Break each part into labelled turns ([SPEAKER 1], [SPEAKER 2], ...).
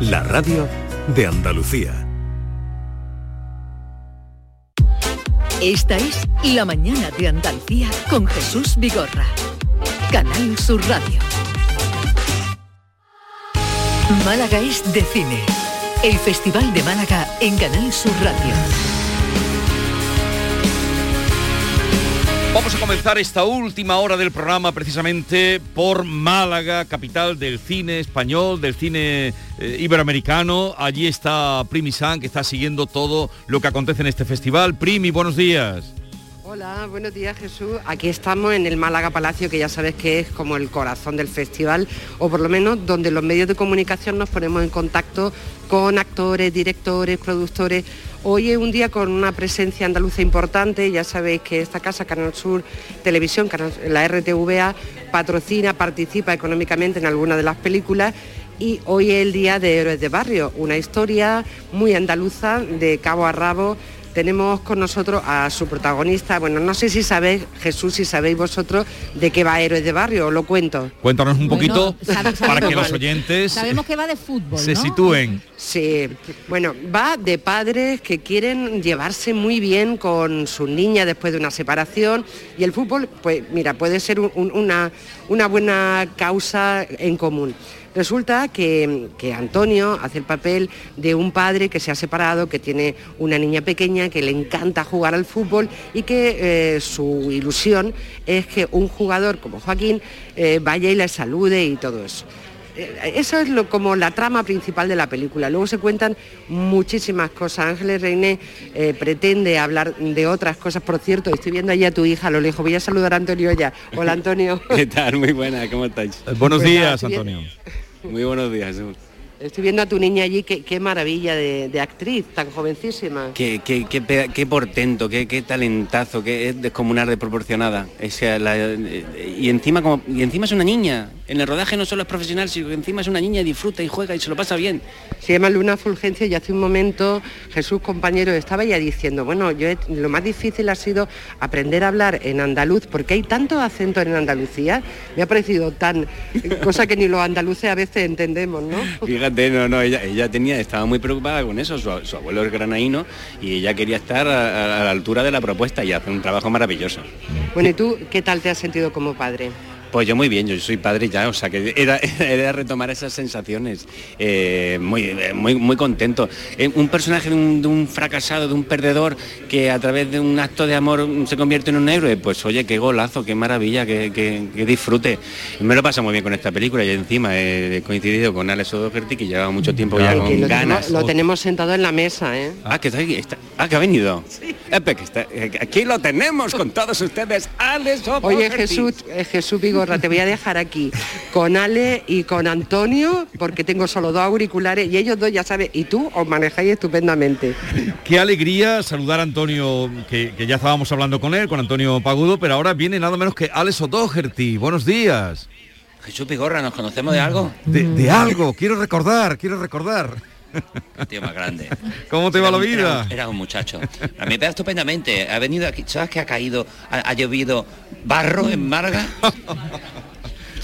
[SPEAKER 1] La radio de Andalucía.
[SPEAKER 2] Esta es La mañana de Andalucía con Jesús Vigorra. Canal Sur Radio. Málaga es de cine. El Festival de Málaga en Canal Sur Radio.
[SPEAKER 3] Vamos a comenzar esta última hora del programa precisamente por Málaga, capital del cine español, del cine eh, iberoamericano. Allí está Primi San, que está siguiendo todo lo que acontece en este festival. Primi, buenos días.
[SPEAKER 4] Hola, buenos días Jesús. Aquí estamos en el Málaga Palacio, que ya sabes que es como el corazón del festival, o por lo menos donde los medios de comunicación nos ponemos en contacto con actores, directores, productores. Hoy es un día con una presencia andaluza importante, ya sabéis que esta casa, Canal Sur Televisión, la RTVA, patrocina, participa económicamente en algunas de las películas. Y hoy es el Día de Héroes de Barrio, una historia muy andaluza de cabo a rabo tenemos con nosotros a su protagonista. Bueno, no sé si sabéis, Jesús, si sabéis vosotros de qué va Héroes de Barrio, os lo cuento.
[SPEAKER 3] Cuéntanos un poquito para que los oyentes
[SPEAKER 5] sabemos que va de fútbol,
[SPEAKER 3] se sitúen.
[SPEAKER 4] Sí, bueno, va de padres que quieren llevarse muy bien con sus niñas después de una separación y el fútbol, pues mira, puede ser una, una buena causa en común. Resulta que, Antonio hace el papel de un padre que se ha separado, que tiene una niña pequeña, que le encanta jugar al fútbol y que eh, su ilusión es que un jugador como Joaquín eh, vaya y le salude y todo eso. Eh, eso es lo, como la trama principal de la película. Luego se cuentan muchísimas cosas. Ángeles Reine pretende hablar de otras cosas. Por cierto, estoy viendo allí a tu hija a lo lejos. Voy a saludar a Antonio ya. Hola Antonio.
[SPEAKER 6] ¿Qué tal? Muy buena, ¿cómo estáis?
[SPEAKER 3] buenos pues días, Antonio.
[SPEAKER 6] Muy buenos días.
[SPEAKER 4] Estoy viendo a tu niña allí, qué, maravilla de, actriz, tan jovencísima.
[SPEAKER 6] Qué, qué, qué, portento, qué, qué, talentazo, qué es descomunal, desproporcionada. Es y, encima como, y encima es una niña. En el rodaje no solo es profesional, sino que encima es una niña y disfruta y juega y se lo pasa bien.
[SPEAKER 4] Se llama Luna Fulgencia y hace un momento Jesús, compañero, estaba ya diciendo, bueno, yo lo más difícil ha sido aprender a hablar en andaluz, porque hay tanto acento en Andalucía. Me ha parecido tan, cosa que ni los andaluces a veces entendemos, ¿no?
[SPEAKER 6] no, no, ella, tenía, estaba muy preocupada con eso, su, abuelo es granaíno y ella quería estar a, la altura de la propuesta y hace un trabajo maravilloso.
[SPEAKER 4] Bueno, ¿y tú qué tal te has sentido como padre?
[SPEAKER 6] Pues yo muy bien, yo soy padre ya, o sea que era, retomar esas sensaciones, eh, muy, eh, muy, muy contento. Eh, un personaje de un, fracasado, de un perdedor, que a través de un acto de amor se convierte en un héroe, pues oye, qué golazo, qué maravilla, qué, disfrute. Me lo pasa muy bien con esta película y encima he coincidido con Alex O'Doherty, que lleva mucho tiempo ya con ganas.
[SPEAKER 4] lo tenemos sentado en la mesa, ¿eh?
[SPEAKER 6] Ah, que está, ah, que ha venido. Sí. aquí lo tenemos con todos ustedes, Alex O'Doherty.
[SPEAKER 4] Oye, Jesús, Jesús Vigo te voy a dejar aquí con Ale y con Antonio, porque tengo solo dos auriculares y ellos dos ya saben, y tú os manejáis estupendamente.
[SPEAKER 3] Qué alegría saludar a Antonio, que, ya estábamos hablando con él, con Antonio Pagudo, pero ahora viene nada menos que Alex O'Doherty. Buenos días.
[SPEAKER 7] Jesús Pigorra, ¿nos conocemos de algo?
[SPEAKER 3] De, algo, quiero recordar, quiero recordar.
[SPEAKER 7] Tío más grande.
[SPEAKER 3] ¿Cómo te va la vida?
[SPEAKER 7] Era, un muchacho. A mí me estupendamente. Ha venido aquí, ¿sabes que ha caído, ha, llovido barro en Marga?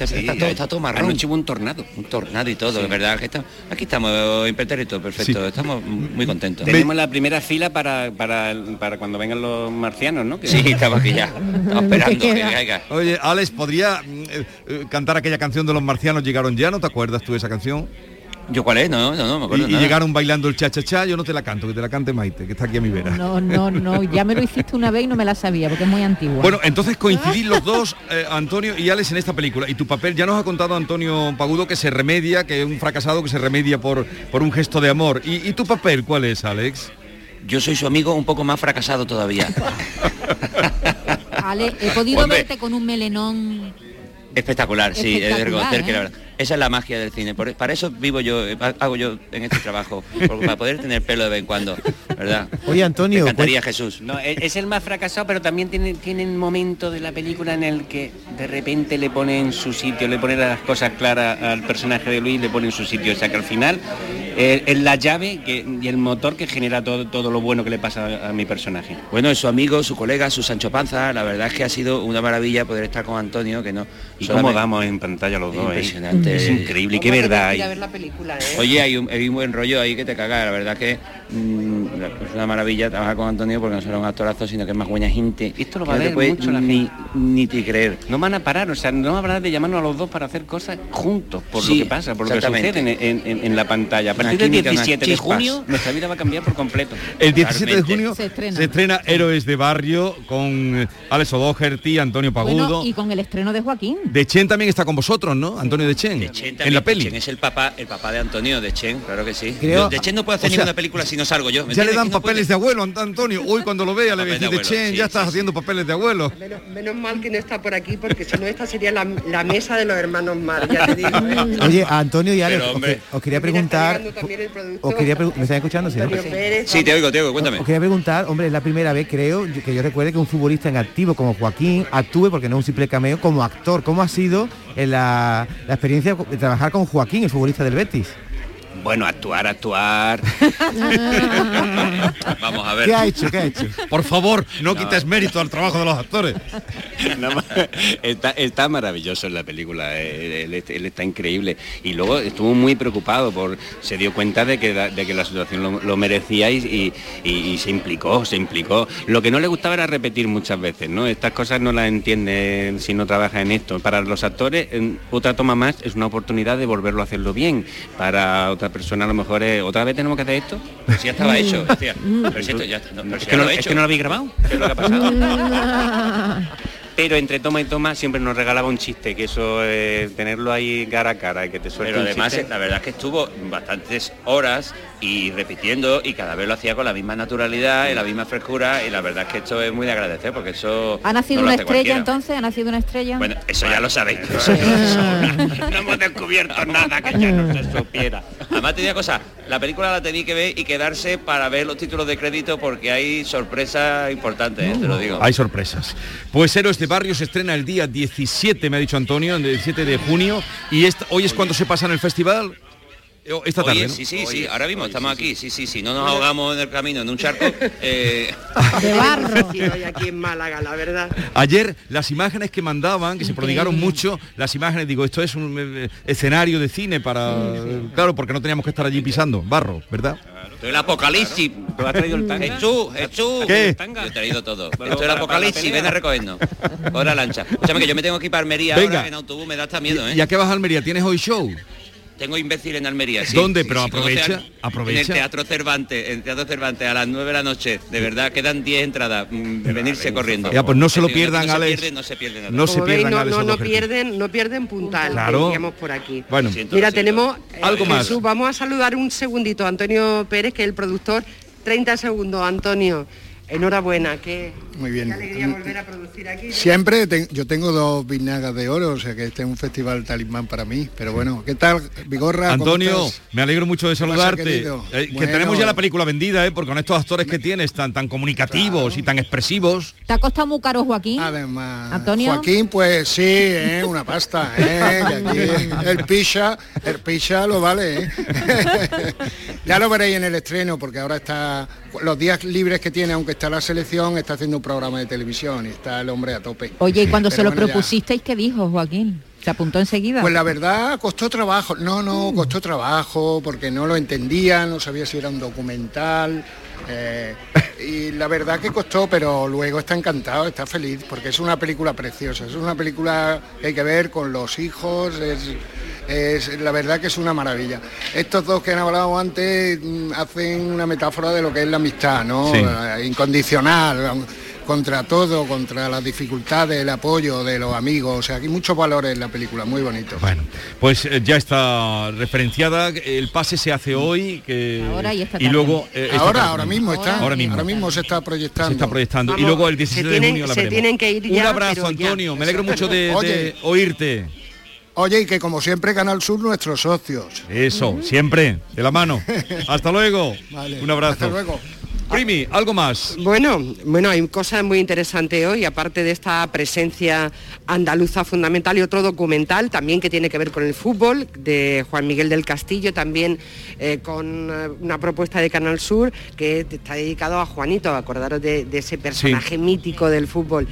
[SPEAKER 7] está, todo, marrón.
[SPEAKER 6] Anoche hubo un tornado.
[SPEAKER 7] Un tornado y todo, es verdad. Que aquí estamos, impertérrito, perfecto. Estamos muy contentos.
[SPEAKER 6] Tenemos la primera fila para, para, cuando vengan los marcianos, ¿no?
[SPEAKER 7] Sí, estamos aquí ya. Estamos esperando que caiga.
[SPEAKER 3] Oye, Alex, ¿podría eh, eh, cantar aquella canción de los marcianos llegaron ya? ¿No te acuerdas tú de esa canción?
[SPEAKER 7] ¿Yo cuál es? No, no, no me acuerdo.
[SPEAKER 3] Y, llegaron bailando el cha-cha-cha, yo no te la canto, que te la cante Maite, que está aquí a mi vera.
[SPEAKER 5] No, no, no, ya me lo hiciste una vez y no me la sabía, porque es muy antigua.
[SPEAKER 3] Bueno, entonces coincidís los dos, eh, Antonio y Alex, en esta película. Y tu papel, ya nos ha contado Antonio Pagudo que se remedia, que es un fracasado que se remedia por, por un gesto de amor. ¿Y, tu papel cuál es, Alex?
[SPEAKER 7] Yo soy su amigo un poco más fracasado todavía.
[SPEAKER 5] Ale, he podido verte con un melenón
[SPEAKER 7] Espectacular, sí, es reconocer que la verdad. Esa es la magia del cine. para eso vivo yo, eh, hago yo en este trabajo, para poder tener pelo de vez en cuando, ¿verdad?
[SPEAKER 3] Oye, Antonio.
[SPEAKER 7] Me encantaría Jesús.
[SPEAKER 6] No, e-, es el más fracasado, pero también tiene, tiene un momento de la película en el que de repente le pone en su sitio, le pone las cosas claras al personaje de Luis, le pone en su sitio. O sea que al final eh, es la llave y el motor que genera todo, todo lo bueno que le pasa a, mi personaje.
[SPEAKER 7] Bueno, es su amigo, su colega, su Sancho Panza, la verdad es que ha sido una maravilla poder estar con Antonio, que no.
[SPEAKER 6] ¿Y cómo damos en pantalla los dos?
[SPEAKER 7] Impresionante Este,
[SPEAKER 6] Es increíble, qué verdad
[SPEAKER 4] que ir
[SPEAKER 6] hay.
[SPEAKER 4] a ver la película, ¿eh?
[SPEAKER 7] Oye, hay un, hay un buen rollo ahí que te caga, la verdad que mm, es una maravilla trabajar con Antonio porque no solo es un actorazo, sino que es más buena gente.
[SPEAKER 6] Esto lo va a ver
[SPEAKER 7] puede
[SPEAKER 6] mucho la
[SPEAKER 7] ni, ni te creer.
[SPEAKER 6] No van a parar, o sea, no van a parar de llamarnos a los dos para hacer cosas juntos, por
[SPEAKER 7] Sí,
[SPEAKER 6] lo que pasa, por lo que sucede en, en- en la pantalla. A partir del
[SPEAKER 7] química, unas
[SPEAKER 6] 17 de junio, nuestra vida va a cambiar por completo.
[SPEAKER 3] El 17 de junio
[SPEAKER 5] Se estrena.
[SPEAKER 3] se estrena Héroes de Barrio con eh, Alex O'Doherty, Antonio Pagudo.
[SPEAKER 5] Bueno, y con el estreno de Joaquín.
[SPEAKER 3] De Chen también está con vosotros, ¿no? Antonio de Chen.
[SPEAKER 7] De Chen
[SPEAKER 3] en
[SPEAKER 7] también,
[SPEAKER 3] la peli.
[SPEAKER 7] Chen es el papá, el papá de Antonio de Chen, claro que sí.
[SPEAKER 8] Creo-
[SPEAKER 7] de Chen no puedo hacer
[SPEAKER 3] o sea,
[SPEAKER 7] ninguna película si no salgo yo. ¿me
[SPEAKER 3] Ya le dan papeles
[SPEAKER 7] puede.
[SPEAKER 3] de abuelo, Ant- Antonio. Hoy cuando lo vea le voy a
[SPEAKER 7] de
[SPEAKER 3] decir de
[SPEAKER 7] abuelo,
[SPEAKER 3] Chen,
[SPEAKER 7] sí,
[SPEAKER 3] ya
[SPEAKER 7] sí,
[SPEAKER 3] estás
[SPEAKER 7] sí.
[SPEAKER 3] haciendo papeles de abuelo.
[SPEAKER 4] Menos, menos mal que no está por aquí porque si no esta sería la, la mesa de los hermanos Mar, ya te digo. ¿eh?
[SPEAKER 8] Oye, a Antonio y Alex, os, quería preguntar, os quería ¿me están escuchando? Sí, ¿no?
[SPEAKER 4] Antonio Pérez,
[SPEAKER 7] Sí, te oigo, te oigo, cuéntame.
[SPEAKER 8] Os quería preguntar, hombre, es la primera vez, creo, yo- que yo recuerde que un futbolista en activo como Joaquín actúe, porque no es un simple cameo, como actor. ¿Cómo ha sido eh, la, la experiencia de trabajar con Joaquín, el futbolista del Betis?
[SPEAKER 6] Bueno, actuar, actuar.
[SPEAKER 7] Vamos a ver.
[SPEAKER 8] ¿Qué ha hecho? ¿Qué ha hecho?
[SPEAKER 3] Por favor, no quites mérito al trabajo de los actores.
[SPEAKER 6] Está, está maravilloso en la película, eh, él, él está increíble. Y luego estuvo muy preocupado, por se dio cuenta de que la, de que la situación lo, lo merecía y, y- y- y se implicó, se implicó. Lo que no le gustaba era repetir muchas veces, ¿no? Estas cosas no las entiende si no trabaja en esto. Para los actores, en otra toma más es una oportunidad de volverlo a hacerlo bien. Para otra persona a lo mejor es, ¿otra vez tenemos que hacer esto?
[SPEAKER 7] Si ya estaba hecho, decía. Pero si esto ya, no, pero
[SPEAKER 6] Es que,
[SPEAKER 7] ya
[SPEAKER 6] no,
[SPEAKER 7] lo he
[SPEAKER 6] es
[SPEAKER 7] hecho.
[SPEAKER 6] que no lo habéis grabado. ¿Qué es lo que ha pasado? Pero entre toma y toma siempre nos regalaba un chiste, que eso, eh, tenerlo ahí cara a cara y que te suelte
[SPEAKER 7] Pero además,
[SPEAKER 6] chiste.
[SPEAKER 7] la verdad es que estuvo bastantes horas y repitiendo y cada vez lo hacía con la misma naturalidad y la misma frescura y la verdad es que esto es muy de agradecer porque eso...
[SPEAKER 5] ¿Ha nacido
[SPEAKER 7] no
[SPEAKER 5] una estrella
[SPEAKER 7] cualquiera.
[SPEAKER 5] entonces? ¿Ha nacido una estrella?
[SPEAKER 7] Bueno, eso ya lo sabéis.
[SPEAKER 6] no hemos descubierto nada que ya no se supiera.
[SPEAKER 7] Además te cosa, la película la tenéis que ver y quedarse para ver los títulos de crédito porque hay sorpresas importantes, ¿eh? te lo digo.
[SPEAKER 3] Hay sorpresas. Pues Héroes de Barrio se estrena el día 17, me ha dicho Antonio, el 17 de junio. Y hoy es cuando se pasa en el festival. Eh, Esta tarde,
[SPEAKER 7] Oye,
[SPEAKER 3] ¿no?
[SPEAKER 7] sí, sí, sí, ahora mismo estamos aquí, sí, sí, sí, no nos ahogamos en el camino en un charco. eh,
[SPEAKER 5] de barro.
[SPEAKER 4] Aquí en Málaga, la verdad.
[SPEAKER 3] Ayer las imágenes que mandaban, que se prodigaron mucho, las imágenes, digo, esto es un eh, escenario de cine para... Claro, porque no teníamos que estar allí pisando, barro, ¿verdad?
[SPEAKER 7] el apocalipsis.
[SPEAKER 6] ¿Tú has traído el tanga?
[SPEAKER 7] Jesús, Jesús.
[SPEAKER 3] ¿Qué?
[SPEAKER 7] Yo he traído todo.
[SPEAKER 6] Bueno,
[SPEAKER 7] Esto es el apocalipsis, ven a recogernos. Ahora lancha. Escúchame que yo me tengo que ir para Almería
[SPEAKER 3] Venga.
[SPEAKER 7] ahora en autobús, me da hasta miedo, ¿eh?
[SPEAKER 3] ¿Y a qué vas a Almería? ¿Tienes hoy show?
[SPEAKER 7] Tengo imbécil en Almería. sí.
[SPEAKER 3] ¿Dónde?
[SPEAKER 7] Sí,
[SPEAKER 3] Pero
[SPEAKER 7] sí,
[SPEAKER 3] aprovecha, aprovecha.
[SPEAKER 7] En el Teatro Cervantes, en el Teatro Cervantes a las 9 de la noche. De verdad, quedan 10 entradas. mm, venirse corriendo.
[SPEAKER 3] Ya, pues no se lo pierdan,
[SPEAKER 7] no,
[SPEAKER 3] Alex.
[SPEAKER 7] no se pierde nada.
[SPEAKER 3] No se
[SPEAKER 4] Como veis,
[SPEAKER 3] pierdan
[SPEAKER 4] no,
[SPEAKER 3] Alex
[SPEAKER 4] no, no pierden, no pierden puntal,
[SPEAKER 3] Claro.
[SPEAKER 4] diríamos por aquí.
[SPEAKER 3] Bueno,
[SPEAKER 7] Siento,
[SPEAKER 4] Mira, tenemos eh,
[SPEAKER 3] Algo más.
[SPEAKER 4] Jesús, vamos a saludar un segundito a Antonio Pérez, que es el productor. 30 segundos, Antonio. Enhorabuena, qué,
[SPEAKER 9] Muy bien.
[SPEAKER 4] qué alegría volver a producir aquí.
[SPEAKER 9] Siempre te- yo tengo dos vinagas de oro, o sea que este es un festival talismán para mí. Pero bueno, ¿qué tal, Vigorra? ¿Cómo
[SPEAKER 3] Antonio, me alegro mucho de
[SPEAKER 9] ¿Qué pasa,
[SPEAKER 3] saludarte. Eh, que tenemos ya la película vendida, ¿eh? porque con estos actores que tienes tan, tan comunicativos y tan expresivos.
[SPEAKER 5] ¿Te ha costado muy caro Joaquín?
[SPEAKER 9] Además,
[SPEAKER 5] Antonio.
[SPEAKER 9] Joaquín, pues sí, ¿eh? una pasta, ¿eh? Que aquí el picha, el picha lo vale, ¿eh? ya lo veréis en el estreno, porque ahora está, los días libres que tiene, aunque está la selección, está haciendo un programa de televisión y está el hombre a tope.
[SPEAKER 5] Oye, y cuando se lo
[SPEAKER 9] bueno, ya.
[SPEAKER 5] propusisteis, ¿qué dijo Joaquín? ¿Se apuntó enseguida?
[SPEAKER 9] Pues la verdad costó trabajo, no, no, costó trabajo porque no lo entendía, no sabía si era un documental. eh, y la verdad que costó, pero luego está encantado, está feliz, porque es una película preciosa, es una película que hay que ver con los hijos, es, es- la verdad que es una maravilla. Estos dos que han hablado antes mm, hacen una metáfora de lo que es la amistad, ¿no?
[SPEAKER 3] Sí.
[SPEAKER 9] Eh, Incondicional contra todo, contra las dificultades, el apoyo de los amigos, o sea, hay muchos valores en la película, muy bonitos.
[SPEAKER 3] Bueno, pues eh, ya está referenciada, el pase se hace hoy que,
[SPEAKER 5] Ahora y esta
[SPEAKER 3] y luego eh, esta
[SPEAKER 9] ahora,
[SPEAKER 3] tarde.
[SPEAKER 9] ahora mismo está,
[SPEAKER 3] Ahora mismo.
[SPEAKER 9] se está proyectando.
[SPEAKER 3] se está proyectando y luego el
[SPEAKER 4] se
[SPEAKER 3] 17 de junio la
[SPEAKER 4] se
[SPEAKER 3] veremos.
[SPEAKER 4] tienen que ir
[SPEAKER 3] Un abrazo
[SPEAKER 4] ya.
[SPEAKER 3] Antonio, me alegro mucho de oírte.
[SPEAKER 9] Oye, y que como siempre Canal Sur nuestros socios.
[SPEAKER 3] Eso, siempre, de la mano. Hasta luego.
[SPEAKER 9] Vale,
[SPEAKER 3] Un abrazo.
[SPEAKER 9] Hasta luego.
[SPEAKER 3] Primi, algo más.
[SPEAKER 4] Bueno, bueno, hay cosas muy interesantes hoy, aparte de esta presencia andaluza fundamental y otro documental también que tiene que ver con el fútbol, de Juan Miguel del Castillo, también eh, con eh, una propuesta de Canal Sur que está dedicado a Juanito, acordaros de, de ese personaje mítico del fútbol.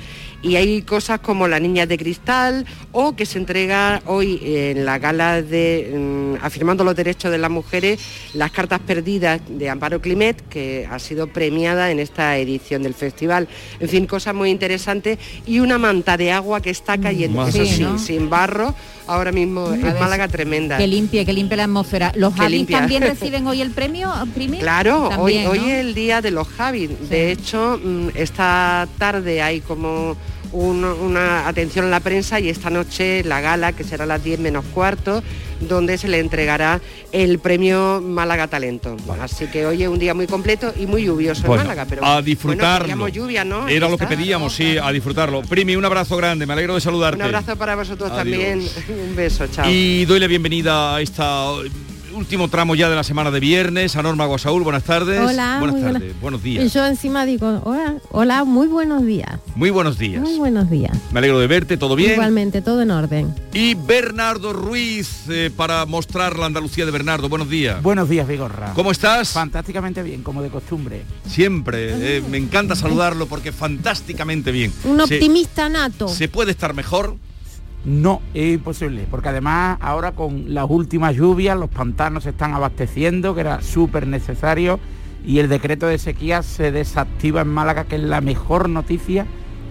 [SPEAKER 4] Y hay cosas como La Niña de Cristal o que se entrega hoy en la gala de mm, Afirmando los Derechos de las Mujeres, las cartas perdidas de Amparo Climet, que ha sido premiada en esta edición del festival. En fin, cosas muy interesantes y una manta de agua que está cayendo,
[SPEAKER 3] Más
[SPEAKER 4] eso
[SPEAKER 3] así,
[SPEAKER 4] sí,
[SPEAKER 3] ¿no?
[SPEAKER 4] sin barro, ahora mismo en Málaga tremenda.
[SPEAKER 5] Que limpie, que limpie la atmósfera. ¿Los Javis también reciben hoy el premio? Primi?
[SPEAKER 4] Claro,
[SPEAKER 5] También,
[SPEAKER 4] hoy,
[SPEAKER 5] ¿no?
[SPEAKER 4] hoy es el día de los Javis. De hecho, mm, esta tarde hay como un- una atención a la prensa y esta noche la gala, que será a las 10 menos cuarto, donde se le entregará el premio Málaga Talento. Así que hoy es un día muy completo y muy lluvioso
[SPEAKER 3] Bueno,
[SPEAKER 4] en Málaga. Pero
[SPEAKER 3] a disfrutarlo.
[SPEAKER 4] lluvia, ¿no?
[SPEAKER 3] Era lo que pedíamos, sí, a disfrutarlo. Primi, un abrazo grande, me alegro de saludarte.
[SPEAKER 4] Un abrazo para vosotros
[SPEAKER 3] Adiós.
[SPEAKER 4] también. un beso, chao.
[SPEAKER 3] Y doy la bienvenida a esta último tramo ya de la semana de viernes. A Norma Guasaúl, buenas tardes.
[SPEAKER 10] Hola,
[SPEAKER 3] buenas tardes, buenos
[SPEAKER 10] Y
[SPEAKER 3] días.
[SPEAKER 10] yo encima digo, hola, hola, muy buenos días.
[SPEAKER 3] Muy buenos días.
[SPEAKER 10] Muy buenos días.
[SPEAKER 3] Me alegro de verte, todo bien.
[SPEAKER 10] Igualmente, todo en orden.
[SPEAKER 3] Y Bernardo Ruiz, eh, para mostrar la Andalucía de Bernardo. Buenos días.
[SPEAKER 11] Buenos días, Vigorra.
[SPEAKER 3] ¿Cómo estás?
[SPEAKER 11] Fantásticamente bien, como de costumbre.
[SPEAKER 3] Siempre. eh, me encanta saludarlo porque fantásticamente bien.
[SPEAKER 10] Un
[SPEAKER 3] Se-
[SPEAKER 10] optimista nato.
[SPEAKER 3] ¿Se puede estar mejor?
[SPEAKER 11] No, es imposible, porque además ahora con las últimas lluvias los pantanos se están abasteciendo, que era súper necesario, y el decreto de sequía se desactiva en Málaga, que es la mejor noticia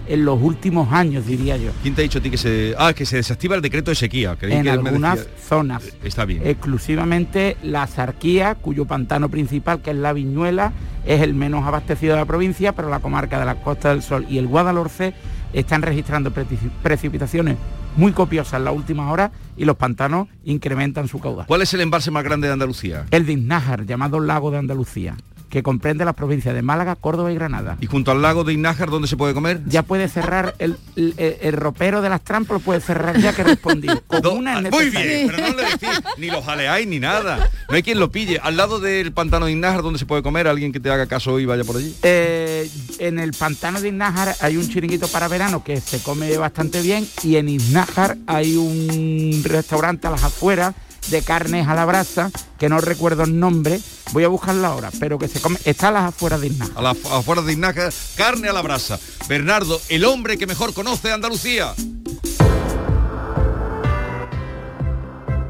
[SPEAKER 11] en los últimos años, diría yo.
[SPEAKER 3] ¿Quién te ha dicho a ti que se... Ah, que se desactiva el decreto de sequía? Creí
[SPEAKER 11] en
[SPEAKER 3] que
[SPEAKER 11] algunas
[SPEAKER 3] decía-
[SPEAKER 11] zonas.
[SPEAKER 3] Está bien.
[SPEAKER 11] Exclusivamente la Zarquía, cuyo pantano principal, que es la Viñuela, es el menos abastecido de la provincia, pero la comarca de la Costa del Sol y el Guadalhorce están registrando preci- precipitaciones muy copiosas en las últimas horas y los pantanos incrementan su caudal.
[SPEAKER 3] ¿Cuál es el embalse más grande de Andalucía?
[SPEAKER 11] El de Iznájar, llamado Lago de Andalucía, que comprende las provincias de Málaga, Córdoba y Granada.
[SPEAKER 3] ¿Y junto al lago de Iznájar dónde se puede comer?
[SPEAKER 11] Ya puede cerrar el, el- ropero de las trampas, lo puede cerrar ya que respondí.
[SPEAKER 3] Ah, Muy bien, pero no le decís, ni los jaleáis ni nada. No hay quien lo pille. Al lado del pantano de Iznájar donde se puede comer, alguien que te haga caso hoy vaya por allí.
[SPEAKER 11] Eh, en el pantano de Iznájar hay un chiringuito para verano que se come bastante bien y en Iznájar hay un restaurante a las afueras de carnes a la brasa que no recuerdo el nombre, voy a buscarla ahora, pero que se come, está a las afueras de Iznájar.
[SPEAKER 3] A las afueras de Iznájar, carne a la brasa. Bernardo, el hombre que mejor conoce Andalucía.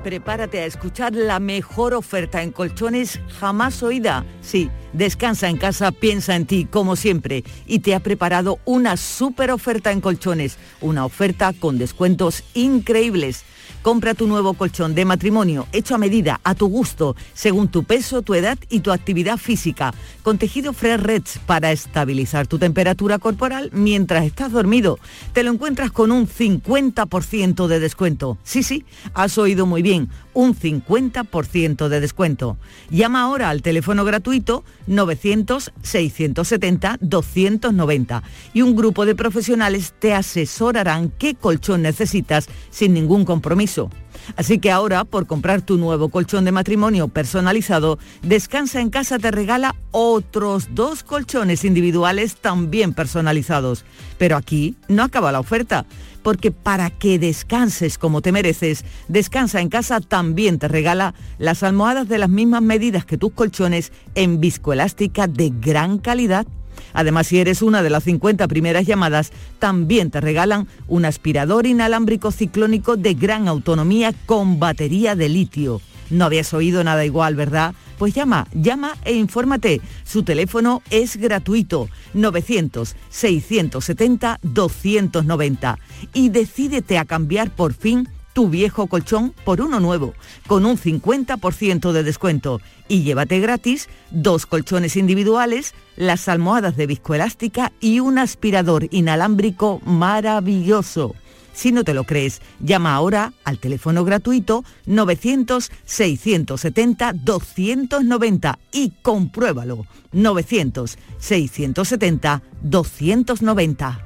[SPEAKER 12] Prepárate a escuchar la mejor oferta en colchones jamás oída. Sí, descansa en casa, piensa en ti, como siempre, y te ha preparado una super oferta en colchones, una oferta con descuentos increíbles. Compra tu nuevo colchón de matrimonio hecho a medida, a tu gusto, según tu peso, tu edad y tu actividad física, con tejido Fresh Reds para estabilizar tu temperatura corporal mientras estás dormido. Te lo encuentras con un 50% de descuento. Sí, sí, has oído muy bien, un 50% de descuento. Llama ahora al teléfono gratuito 900-670-290 y un grupo de profesionales te asesorarán qué colchón necesitas sin ningún compromiso. Así que ahora, por comprar tu nuevo colchón de matrimonio personalizado, Descansa en casa te regala otros dos colchones individuales también personalizados. Pero aquí no acaba la oferta, porque para que descanses como te mereces, Descansa en casa también te regala las almohadas de las mismas medidas que tus colchones en viscoelástica de gran calidad Además, si eres una de las 50 primeras llamadas, también te regalan un aspirador inalámbrico ciclónico de gran autonomía con batería de litio. No habías oído nada igual, ¿verdad? Pues llama, llama e infórmate. Su teléfono es gratuito, 900-670-290. Y decídete a cambiar por fin tu viejo colchón por uno nuevo, con un 50% de descuento. Y llévate gratis dos colchones individuales, las almohadas de viscoelástica y un aspirador inalámbrico maravilloso. Si no te lo crees, llama ahora al teléfono gratuito 900-670-290 y compruébalo. 900-670-290.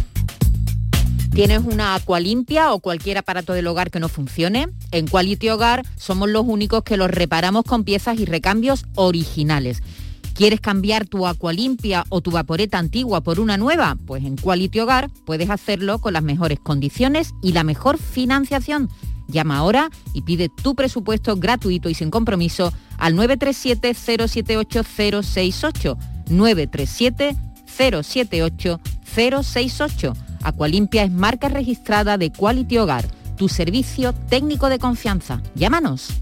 [SPEAKER 5] ¿Tienes una agua limpia o cualquier aparato del hogar que no funcione? En Quality Hogar somos los únicos que los reparamos con piezas y recambios originales. ¿Quieres cambiar tu agua limpia o tu vaporeta antigua por una nueva? Pues en Quality Hogar puedes hacerlo con las mejores condiciones y la mejor financiación. Llama ahora y pide tu presupuesto gratuito y sin compromiso al 937-078-068. 937-078-068. Aqualimpia es marca registrada de Quality Hogar, tu servicio técnico de confianza. Llámanos.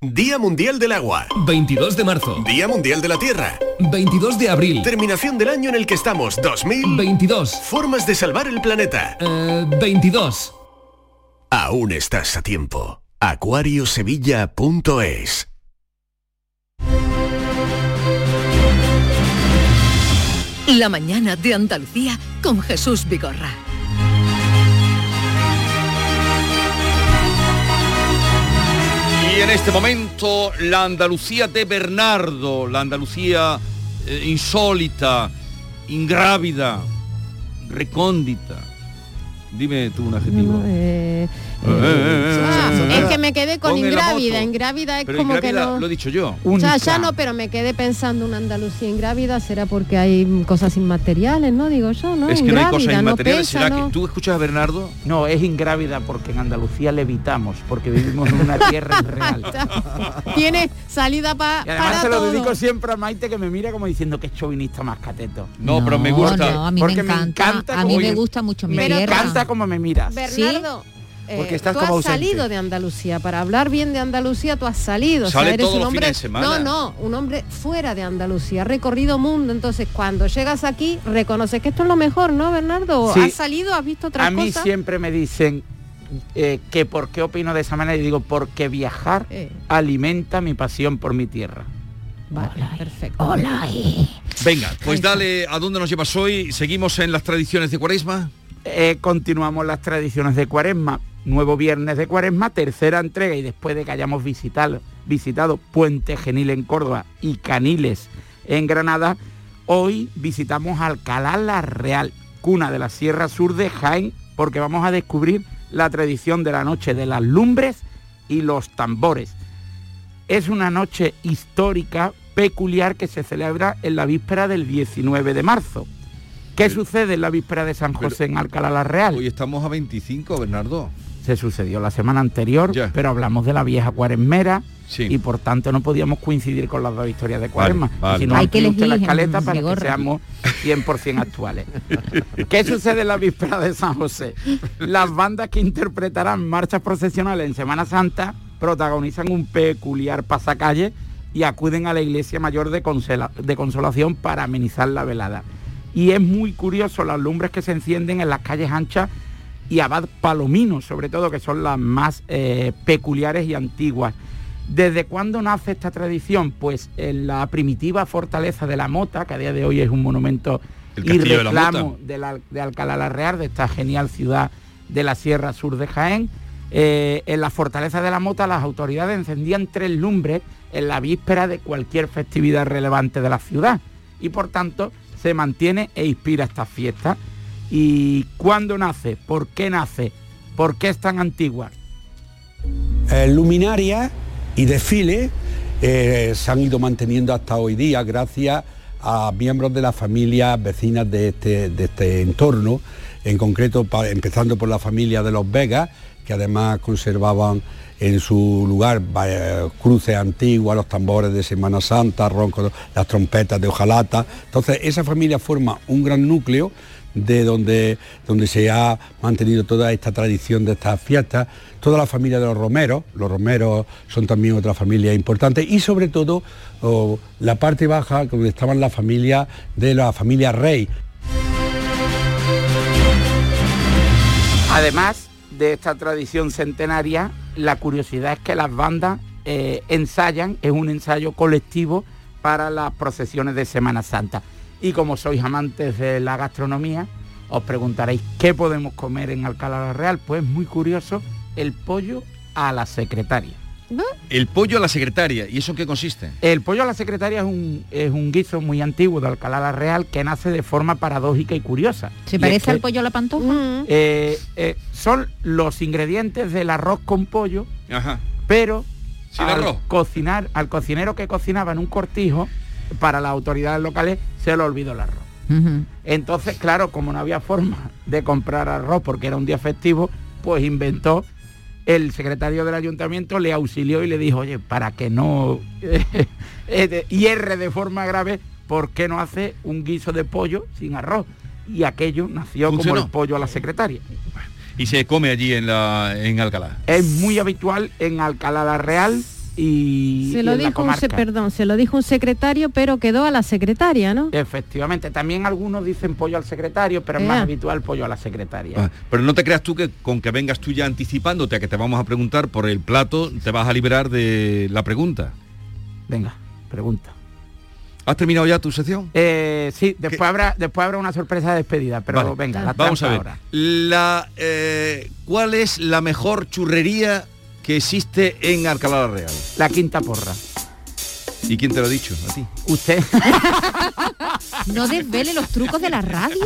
[SPEAKER 1] Día Mundial del Agua.
[SPEAKER 13] 22 de marzo.
[SPEAKER 1] Día Mundial de la Tierra.
[SPEAKER 13] 22 de abril.
[SPEAKER 1] Terminación del año en el que estamos.
[SPEAKER 13] 2022.
[SPEAKER 1] Formas de salvar el planeta.
[SPEAKER 13] 22.
[SPEAKER 1] Aún estás a tiempo. Acuariosevilla.es
[SPEAKER 2] La mañana de Andalucía con Jesús Vigorra.
[SPEAKER 3] Y en este momento la Andalucía de Bernardo, la Andalucía eh, insólita, ingrávida, recóndita. Dime tú un adjetivo.
[SPEAKER 14] eh, es que me quedé con
[SPEAKER 3] en
[SPEAKER 14] ingrávida. Ingrávida es
[SPEAKER 3] Pero
[SPEAKER 14] como
[SPEAKER 3] ingrávida
[SPEAKER 14] que no.
[SPEAKER 3] Lo he dicho yo.
[SPEAKER 14] O sea, ya no, pero me quedé pensando una Andalucía ingrávida, será porque hay cosas inmateriales, ¿no? Digo yo, ¿no?
[SPEAKER 3] Es que no hay cosas
[SPEAKER 14] Ingrávida,
[SPEAKER 3] inmateriales.
[SPEAKER 14] pesa,
[SPEAKER 3] ¿Será
[SPEAKER 14] no-
[SPEAKER 3] que tú escuchas a Bernardo?
[SPEAKER 11] No, es ingrávida porque en Andalucía levitamos, porque vivimos en una tierra irreal.
[SPEAKER 14] Tiene salida pa-
[SPEAKER 11] Y además
[SPEAKER 14] para
[SPEAKER 11] se lo
[SPEAKER 14] todo.
[SPEAKER 11] dedico siempre a Maite que me mira como diciendo que es chauvinista más cateto.
[SPEAKER 3] No, pero me gusta.
[SPEAKER 5] no, a mí me
[SPEAKER 11] Porque
[SPEAKER 5] encanta, a mí
[SPEAKER 11] como-
[SPEAKER 5] me gusta mucho mi
[SPEAKER 11] Me
[SPEAKER 5] tierra.
[SPEAKER 11] encanta como me miras.
[SPEAKER 14] Bernardo,
[SPEAKER 11] Porque estás
[SPEAKER 14] tú
[SPEAKER 11] como
[SPEAKER 14] has
[SPEAKER 11] ausente.
[SPEAKER 14] salido de Andalucía. Para hablar bien de Andalucía, tú has salido. o sea, eres
[SPEAKER 3] todos
[SPEAKER 14] un
[SPEAKER 3] los
[SPEAKER 14] hombre.
[SPEAKER 3] fines de semana.
[SPEAKER 14] No, no, un hombre fuera de Andalucía, recorrido mundo. Entonces, cuando llegas aquí, reconoces que esto es lo mejor, ¿no, Bernardo?
[SPEAKER 11] Sí.
[SPEAKER 14] ¿Has salido? ¿Has visto otras
[SPEAKER 11] A mí
[SPEAKER 14] cosas?
[SPEAKER 11] siempre me dicen eh, que por qué opino de esa manera y digo porque viajar alimenta mi pasión por mi tierra.
[SPEAKER 14] Vale, perfecto.
[SPEAKER 5] Hola.
[SPEAKER 3] Venga, pues dale, ¿a dónde nos llevas hoy? ¿Seguimos en las tradiciones de Cuaresma?
[SPEAKER 11] Eh, continuamos las tradiciones de Cuaresma. Nuevo viernes de Cuaresma, tercera entrega y después de que hayamos visitado, visitado Puente Genil en Córdoba y Caniles en Granada, hoy visitamos Alcalá la Real, cuna de la Sierra Sur de Jaén, porque vamos a descubrir la tradición de la noche de las lumbres y los tambores. Es una noche histórica peculiar que se celebra en la víspera del 19 de marzo. ¿Qué sucede en la víspera de San José en Alcalá la Real?
[SPEAKER 3] Hoy estamos a 25, Bernardo.
[SPEAKER 11] Se sucedió la semana anterior, pero hablamos de la vieja cuaresmera y por tanto no podíamos coincidir con las dos historias de cuaresma.
[SPEAKER 5] vale.
[SPEAKER 11] Si no,
[SPEAKER 5] Hay que
[SPEAKER 11] usted la
[SPEAKER 5] elegir,
[SPEAKER 11] escaleta para que seamos 100% actuales. ¿Qué sucede en la víspera de San José? Las bandas que interpretarán marchas procesionales en Semana Santa protagonizan un peculiar pasacalle y acuden a la iglesia mayor de, Consela- de Consolación para amenizar la velada. Y es muy curioso las lumbres que se encienden en las calles anchas y Abad Palomino, sobre todo, que son las más eh, peculiares y antiguas. ¿Desde cuándo nace esta tradición? Pues en la primitiva fortaleza de la Mota, que a día de hoy es un monumento y
[SPEAKER 3] castillo de la
[SPEAKER 11] reclamo de, la- de Alcalá la Real, de esta genial ciudad de la Sierra Sur de Jaén. Eh, en la fortaleza de la Mota las autoridades encendían tres lumbres en la víspera de cualquier festividad relevante de la ciudad y por tanto se mantiene e inspira estas fiestas. ¿Y cuándo nace? ¿Por qué nace? ¿Por qué es tan antigua?
[SPEAKER 15] Eh, luminarias y desfiles eh, se han ido manteniendo hasta hoy día gracias a miembros de las familias vecinas de este, de este entorno, en concreto empezando por la familia de los Vegas, que además conservaban en su lugar cruces antiguas, los tambores de Semana Santa, roncos, las trompetas de hojalata. Entonces esa familia forma un gran núcleo de donde, donde se ha mantenido toda esta tradición de estas fiestas, toda la familia de los romeros, los romeros son también otra familia importante y sobre todo la parte baja donde estaban las familias de la familia rey.
[SPEAKER 11] Además de esta tradición centenaria, la curiosidad es que las bandas eh, ensayan, es un ensayo colectivo para las procesiones de Semana Santa. Y como sois amantes de la gastronomía, os preguntaréis qué podemos comer en Alcalá la Real. Pues muy curioso, el pollo a la secretaria.
[SPEAKER 3] El pollo a la secretaria. ¿Y eso en qué consiste?
[SPEAKER 11] El pollo a la secretaria es un, es un guiso muy antiguo de Alcalá la Real que nace de forma paradójica y curiosa.
[SPEAKER 5] ¿Se
[SPEAKER 11] Y
[SPEAKER 5] parece
[SPEAKER 11] es que-
[SPEAKER 5] al pollo a la pantoja?
[SPEAKER 11] eh, eh, son los ingredientes del arroz con pollo,
[SPEAKER 3] Ajá.
[SPEAKER 11] pero
[SPEAKER 3] Sin
[SPEAKER 11] al
[SPEAKER 3] arroz.
[SPEAKER 11] cocinar, al cocinero que cocinaba en un cortijo, para las autoridades locales se le olvidó el arroz. Entonces, claro, como no había forma de comprar arroz porque era un día festivo, pues inventó el secretario del ayuntamiento le auxilió y le dijo, oye, para que no eh, de- hierre de forma grave, ¿por qué no hace un guiso de pollo sin arroz? Y aquello nació como el pollo a la secretaria.
[SPEAKER 3] Y se come allí en, la, en Alcalá.
[SPEAKER 11] Es muy habitual en Alcalá la Real y,
[SPEAKER 10] Se
[SPEAKER 11] y
[SPEAKER 10] lo
[SPEAKER 11] la
[SPEAKER 10] dijo un, perdón, se lo dijo un secretario, pero quedó a la secretaria, ¿no?
[SPEAKER 11] Efectivamente, también algunos dicen pollo al secretario, pero es más habitual pollo a la secretaria.
[SPEAKER 3] Ah, Pero no te creas tú que con que vengas tú ya anticipándote a que te vamos a preguntar por el plato, te vas a liberar de la pregunta.
[SPEAKER 11] Venga, pregunta.
[SPEAKER 3] ¿Has terminado ya tu sección?
[SPEAKER 11] Eh, sí, después habrá, después habrá una sorpresa de despedida, pero
[SPEAKER 3] Vale.
[SPEAKER 11] venga, la
[SPEAKER 3] Vamos a ver.
[SPEAKER 11] ahora.
[SPEAKER 3] La, eh, ¿Cuál es la mejor churrería que existe en Alcalá la Real?
[SPEAKER 11] La quinta porra.
[SPEAKER 3] ¿Y quién te lo ha dicho? A ti.
[SPEAKER 11] Usted.
[SPEAKER 5] No desvele los trucos de la radio.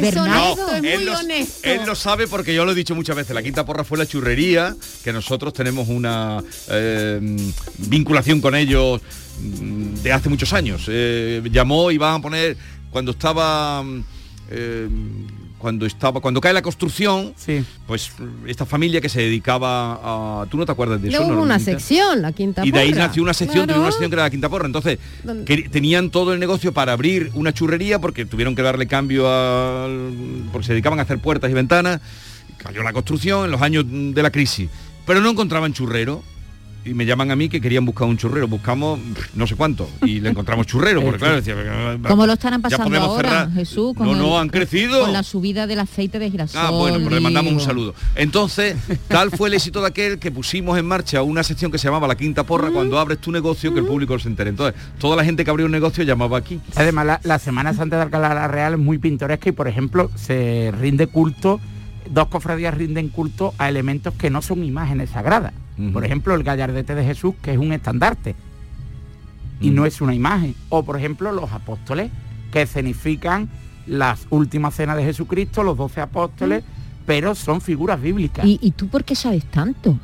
[SPEAKER 5] Bernardo.
[SPEAKER 10] honesto, es muy
[SPEAKER 3] él, lo,
[SPEAKER 10] honesto.
[SPEAKER 3] él lo sabe porque yo lo he dicho muchas veces. La Quinta Porra fue la churrería, que nosotros tenemos una eh, vinculación con ellos mm, de hace muchos años. Eh, llamó y van a poner cuando estaba mm, eh, cuando estaba cuando cae la construcción pues esta familia que se dedicaba a tú no te acuerdas de eso
[SPEAKER 10] hubo una sección, la quinta
[SPEAKER 3] y de ahí
[SPEAKER 10] porra.
[SPEAKER 3] nació una sección,
[SPEAKER 10] Claro.
[SPEAKER 3] una sección que era la Quinta Porra. Entonces, que tenían todo el negocio para abrir una churrería porque tuvieron que darle cambio al... porque se dedicaban a hacer puertas y ventanas. Cayó la construcción en los años de la crisis. Pero no encontraban churrero. Y me llaman a mí que querían buscar un churrero. Buscamos no sé cuánto. Y le encontramos churrero. Porque claro, decía,
[SPEAKER 5] ¿Cómo lo estarán pasando ahora,
[SPEAKER 3] cerrar.
[SPEAKER 5] Jesús? Con
[SPEAKER 3] No, han crecido.
[SPEAKER 5] Con la subida del aceite de girasol.
[SPEAKER 3] Ah, bueno, pues le mandamos un saludo. Entonces, tal fue el éxito de aquel que pusimos en marcha una sección que se llamaba La Quinta Porra, cuando abres tu negocio, que el público se entere. Entonces, toda la gente que abrió un negocio llamaba aquí.
[SPEAKER 11] Además, la, la Semana Santa de Alcalá la Real es muy pintoresca y, por ejemplo, se rinde culto, dos cofradías rinden culto a elementos que no son imágenes sagradas. Por ejemplo, el gallardete de Jesús, que es un estandarte y no es una imagen. O, por ejemplo, los apóstoles, que escenifican las últimas cenas de Jesucristo, los doce apóstoles, pero son figuras bíblicas.
[SPEAKER 5] ¿Y, y tú por qué sabes tanto?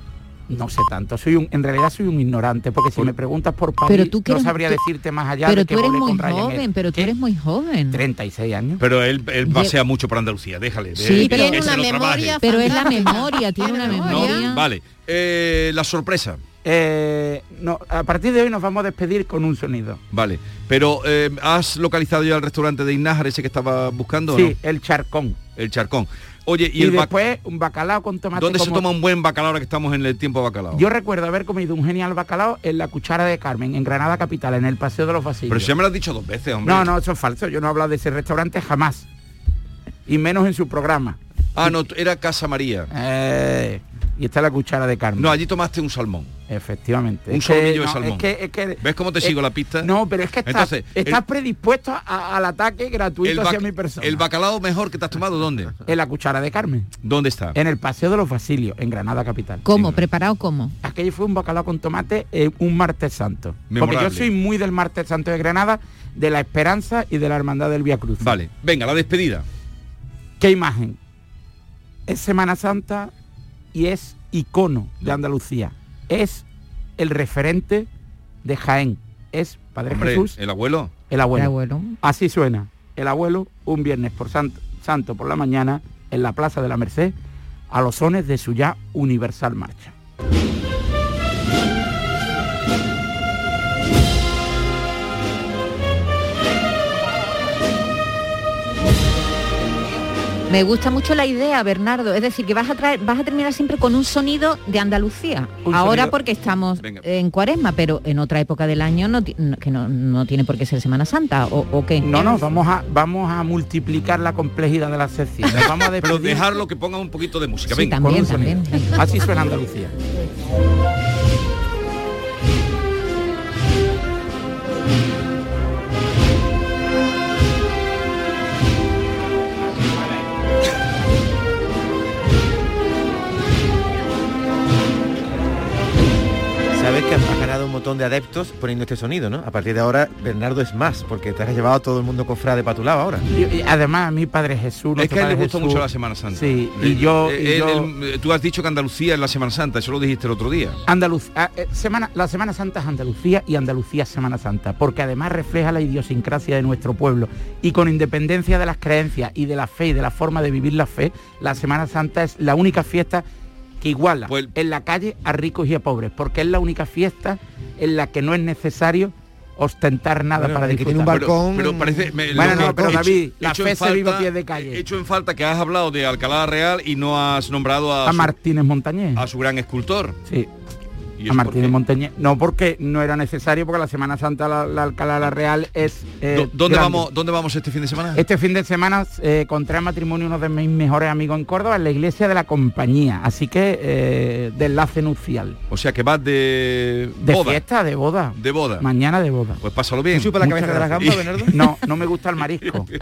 [SPEAKER 11] No sé tanto, soy un, en realidad soy un ignorante, porque si me preguntas por París,
[SPEAKER 5] Pero tú que
[SPEAKER 11] no
[SPEAKER 5] eres-
[SPEAKER 11] sabría
[SPEAKER 5] tú-
[SPEAKER 11] decirte más allá
[SPEAKER 5] Pero
[SPEAKER 11] de que
[SPEAKER 5] tú eres muy
[SPEAKER 11] con Ryanair.
[SPEAKER 5] joven, pero tú eres muy joven.
[SPEAKER 11] 36 años.
[SPEAKER 3] Pero él, él pasea mucho por Andalucía, déjale.
[SPEAKER 5] Sí, pero tiene una memoria Pero es la memoria, tiene una
[SPEAKER 3] ¿No?
[SPEAKER 5] memoria.
[SPEAKER 3] Vale. Eh, la sorpresa.
[SPEAKER 11] Eh, no, a partir de hoy nos vamos a despedir con un sonido.
[SPEAKER 3] Vale. Pero eh, ¿has localizado ya el restaurante de Innájar ese que estaba buscando? o
[SPEAKER 11] Sí,
[SPEAKER 3] no?
[SPEAKER 11] el charcón.
[SPEAKER 3] El charcón. Oye, y,
[SPEAKER 11] Y,
[SPEAKER 3] el bac-
[SPEAKER 11] después un bacalao con tomate.
[SPEAKER 3] ¿Dónde se toma un buen bacalao ahora que estamos en el tiempo bacalao?
[SPEAKER 11] Yo recuerdo haber comido un genial bacalao en la cuchara de Carmen, en Granada Capital, en el Paseo de los Vasillos.
[SPEAKER 3] Pero si ya me lo has dicho dos veces, hombre.
[SPEAKER 11] No, no, eso es falso. Yo no he hablado de ese restaurante jamás. Y menos en su programa.
[SPEAKER 3] Ah, no, era Casa María.
[SPEAKER 11] Eh, y está la cuchara de Carmen.
[SPEAKER 3] No, allí tomaste un salmón.
[SPEAKER 11] Efectivamente.
[SPEAKER 3] Un
[SPEAKER 11] Es que,
[SPEAKER 3] de salmón.
[SPEAKER 11] Es que, es que-
[SPEAKER 3] ¿Ves cómo te
[SPEAKER 11] es-
[SPEAKER 3] sigo la pista?
[SPEAKER 11] No, pero es que estás,
[SPEAKER 3] Entonces,
[SPEAKER 11] estás
[SPEAKER 3] el-
[SPEAKER 11] predispuesto a- al ataque gratuito
[SPEAKER 3] El,
[SPEAKER 11] hacia mi persona.
[SPEAKER 3] el bacalao mejor que te has tomado, ¿dónde?
[SPEAKER 11] En la cuchara de Carmen.
[SPEAKER 3] ¿Dónde está?
[SPEAKER 11] En el Paseo de los Basilios, en Granada Capital.
[SPEAKER 5] ¿Cómo? ¿Preparado cómo?
[SPEAKER 11] Aquello fue un bacalao con tomate eh, un martes santo. Porque
[SPEAKER 3] Memorable.
[SPEAKER 11] yo soy muy del martes santo de Granada, de la esperanza y de la hermandad del Vía Cruz.
[SPEAKER 3] Vale, venga, la despedida.
[SPEAKER 11] ¿Qué imagen? Es Semana Santa y es icono de Andalucía. Es el referente de Jaén. Es Padre
[SPEAKER 3] Hombre,
[SPEAKER 11] Jesús,
[SPEAKER 3] el abuelo.
[SPEAKER 11] el abuelo.
[SPEAKER 5] El abuelo.
[SPEAKER 11] Así suena. El abuelo, un viernes por sant- santo por la mañana, en la Plaza de la Merced, a los sones de su ya universal marcha.
[SPEAKER 5] Me gusta mucho la idea, Bernardo. Es decir, que vas a traer, vas a terminar siempre con un sonido de Andalucía.
[SPEAKER 11] Un
[SPEAKER 5] Ahora
[SPEAKER 11] sonido-
[SPEAKER 5] porque estamos en cuaresma, pero en otra época del año no, que no, no tiene por qué ser Semana Santa. ¿O, o qué?
[SPEAKER 11] No, no, vamos a, vamos a multiplicar la complejidad de la sección. Nos vamos a
[SPEAKER 3] Pero dejarlo que ponga un poquito de música.
[SPEAKER 5] Sí,
[SPEAKER 3] venga.
[SPEAKER 11] con
[SPEAKER 5] también, también. venga.
[SPEAKER 11] Así suena Andalucía.
[SPEAKER 16] Sabes que has ganado un montón de adeptos poniendo este sonido, ¿no? A partir de ahora, Bernardo es más, porque te has llevado a todo el mundo cofrade para tu lado ahora.
[SPEAKER 11] Y, y además a mi Padre Jesús.
[SPEAKER 3] Es que a él le gusta
[SPEAKER 11] Jesús-
[SPEAKER 3] mucho la Semana Santa.
[SPEAKER 11] Sí,
[SPEAKER 3] Eh,
[SPEAKER 11] y yo,
[SPEAKER 3] eh,
[SPEAKER 11] y
[SPEAKER 3] él-
[SPEAKER 11] yo-
[SPEAKER 3] él- tú has dicho que Andalucía es la Semana Santa, eso lo dijiste el otro día.
[SPEAKER 11] Andaluz, ah, eh, semana, la Semana Santa es Andalucía y Andalucía es Semana Santa, porque además refleja la idiosincrasia de nuestro pueblo. Y con independencia de las creencias y de la fe y de la forma de vivir la fe, la Semana Santa es la única fiesta que iguala
[SPEAKER 3] Pues
[SPEAKER 11] en la calle a ricos y a pobres, porque es la única fiesta en la que no es necesario ostentar nada
[SPEAKER 16] Bueno,
[SPEAKER 11] para
[SPEAKER 16] el que tiene un
[SPEAKER 11] disfrutar.
[SPEAKER 16] balcón-
[SPEAKER 3] Pero, pero parece... me-
[SPEAKER 11] Bueno, no,
[SPEAKER 3] que-
[SPEAKER 11] pero
[SPEAKER 3] hecho-
[SPEAKER 11] David, la
[SPEAKER 3] hecho
[SPEAKER 11] fe se vive a
[SPEAKER 3] falta-
[SPEAKER 11] pie de calle.
[SPEAKER 3] He hecho en falta que has hablado de Alcalá Real y no has nombrado a,
[SPEAKER 11] A
[SPEAKER 3] su,
[SPEAKER 11] Martínez Montañés.
[SPEAKER 3] a su gran escultor.
[SPEAKER 11] Sí.
[SPEAKER 3] ¿Y
[SPEAKER 11] a Martínez
[SPEAKER 3] qué?
[SPEAKER 11] Montañés. No, porque no era necesario, porque la Semana Santa la, la Alcalá la Real es... eh,
[SPEAKER 3] ¿Dónde,
[SPEAKER 11] grande.
[SPEAKER 3] vamos, ¿Dónde vamos este fin de semana?
[SPEAKER 11] Este fin de semana eh, contrae matrimonio uno de mis mejores amigos en Córdoba, en la iglesia de la compañía. Así que eh, de enlace nupcial.
[SPEAKER 3] O sea que vas de,
[SPEAKER 11] De
[SPEAKER 3] boda.
[SPEAKER 11] fiesta, de boda.
[SPEAKER 3] De boda.
[SPEAKER 11] Mañana de boda.
[SPEAKER 3] Pues pásalo bien.
[SPEAKER 16] ¿Tú la
[SPEAKER 11] Muchas
[SPEAKER 16] cabeza de las
[SPEAKER 11] gracias.
[SPEAKER 16] gambas, Bernardo?
[SPEAKER 11] No, no me gusta el marisco.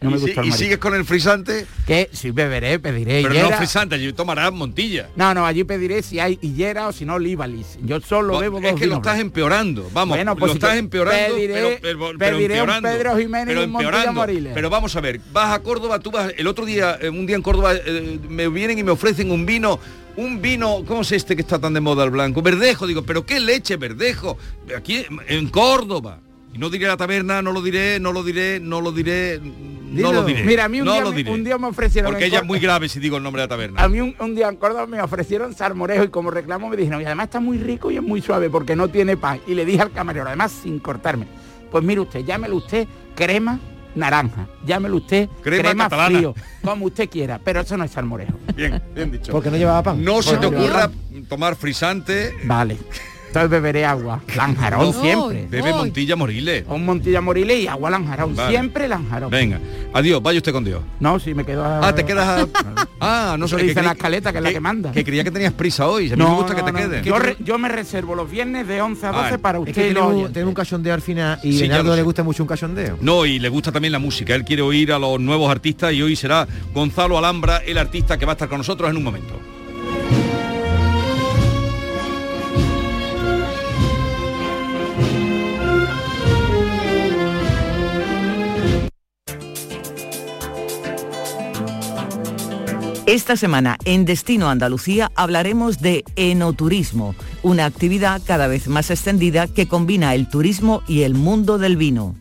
[SPEAKER 11] No me
[SPEAKER 3] ¿Y, si-
[SPEAKER 11] gusta el
[SPEAKER 3] y
[SPEAKER 11] marisco.
[SPEAKER 3] sigues con el frisante?
[SPEAKER 11] Que si beberé, pediré
[SPEAKER 3] Pero
[SPEAKER 11] higuera.
[SPEAKER 3] no frisante, allí tomarás Montilla.
[SPEAKER 11] No, no, allí pediré si hay hillera o si no líbalis. Yo solo bebo
[SPEAKER 3] es que lo estás
[SPEAKER 11] blancos.
[SPEAKER 3] empeorando, vamos,
[SPEAKER 11] Bueno, pues
[SPEAKER 3] lo
[SPEAKER 11] si
[SPEAKER 3] estás empeorando,
[SPEAKER 11] pediré-
[SPEAKER 3] pero, pero- pero
[SPEAKER 11] pediré un
[SPEAKER 3] empeorando,
[SPEAKER 11] Pedro Jiménez
[SPEAKER 3] empeorando.
[SPEAKER 11] Moriles.
[SPEAKER 3] Pero vamos a ver, vas a Córdoba, tú vas, el otro día, eh, un día en Córdoba, eh, me vienen y me ofrecen un vino, un vino, ¿cómo es este que está tan de moda el blanco? Verdejo, digo, pero qué leche, verdejo, aquí en Córdoba. Y no diré la taberna, no lo diré, no lo diré, no lo diré, no lo diré.
[SPEAKER 11] Mira, a mí un,
[SPEAKER 3] no
[SPEAKER 11] día,
[SPEAKER 3] lo
[SPEAKER 11] me-
[SPEAKER 3] diré.
[SPEAKER 11] un día me ofrecieron...
[SPEAKER 3] Porque ella es muy grave si digo el nombre de la taberna.
[SPEAKER 11] A mí un, un día en Córdoba me ofrecieron salmorejo y como reclamo me dijeron, y además está muy rico y es muy suave porque no tiene pan. Y le dije al camarero, además sin cortarme, pues mire usted, llámelo usted crema naranja, llámelo usted
[SPEAKER 3] Crema
[SPEAKER 11] crema,
[SPEAKER 3] catalana.
[SPEAKER 11] frío, como usted quiera, pero eso no es salmorejo.
[SPEAKER 3] Bien, bien dicho.
[SPEAKER 16] Porque no llevaba pan.
[SPEAKER 3] No se te ocurra tomar frisante,
[SPEAKER 11] Vale. Entonces beberé agua, lanjarón
[SPEAKER 3] No.
[SPEAKER 11] siempre.
[SPEAKER 3] bebe Montilla Moriles.
[SPEAKER 11] Un Montilla Moriles y agua lanjarón,
[SPEAKER 3] Vale.
[SPEAKER 11] siempre lanjarón.
[SPEAKER 3] Venga, adiós, vaya usted con Dios.
[SPEAKER 11] No, si me quedo a...
[SPEAKER 3] Ah, te quedas a... Ah, no sé.
[SPEAKER 11] dice
[SPEAKER 3] que
[SPEAKER 11] la escaleta, que es la que manda.
[SPEAKER 3] Que creía que tenías prisa hoy. A mí me gusta que te
[SPEAKER 11] no.
[SPEAKER 3] quedes.
[SPEAKER 11] Yo, re- yo me reservo los viernes de 11 a 12
[SPEAKER 3] Ah,
[SPEAKER 11] para
[SPEAKER 16] Es
[SPEAKER 11] usted
[SPEAKER 16] que
[SPEAKER 11] y los
[SPEAKER 16] tenemos, un cachondeo al final y
[SPEAKER 3] Sí,
[SPEAKER 16] le gusta mucho un cachondeo.
[SPEAKER 3] No, y le gusta también la música. Él quiere oír a los nuevos artistas y hoy será Gonzalo Alhambra, el artista que va a estar con nosotros en un momento.
[SPEAKER 12] Esta semana en Destino Andalucía hablaremos de enoturismo, una actividad cada vez más extendida que combina el turismo y el mundo del vino.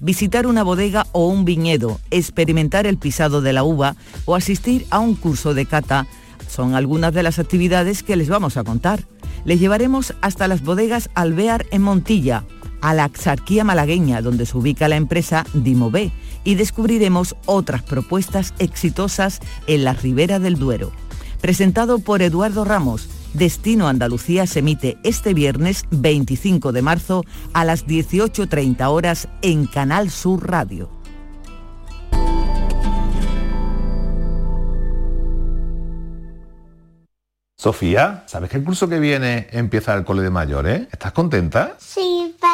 [SPEAKER 12] Visitar una bodega o un viñedo, experimentar el pisado de la uva o asistir a un curso de cata son algunas de las actividades que les vamos a contar. Les llevaremos hasta las bodegas Alvear en Montilla, a la Axarquía malagueña, donde se ubica la empresa Dimové, y descubriremos otras propuestas exitosas en la Ribera del Duero. Presentado por Eduardo Ramos, Destino Andalucía se emite este viernes 25 de marzo a las 18.30 horas en Canal Sur Radio.
[SPEAKER 17] Sofía, ¿sabes que el curso que viene empieza el cole de mayores? ¿Estás contenta?
[SPEAKER 18] Sí,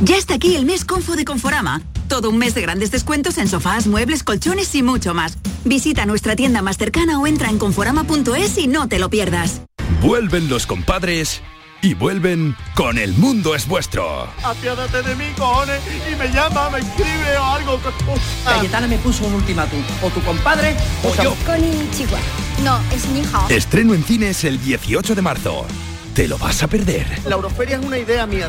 [SPEAKER 19] Ya está aquí el mes Confo de Conforama. Todo un mes de grandes descuentos en sofás, muebles, colchones y mucho más. Visita nuestra tienda más cercana o entra en conforama.es y no te lo pierdas.
[SPEAKER 20] Vuelven los compadres y vuelven con El Mundo es Vuestro.
[SPEAKER 21] Apiádate de mí, cojones, y me llama, me escribe o algo.
[SPEAKER 22] Cayetana me puso un ultimátum. O tu compadre o yo.
[SPEAKER 18] Con Chihuahua. No, es mi hija.
[SPEAKER 20] Estreno en cines el 18 de marzo. Te lo vas a perder.
[SPEAKER 21] La Euroferia es una idea mía.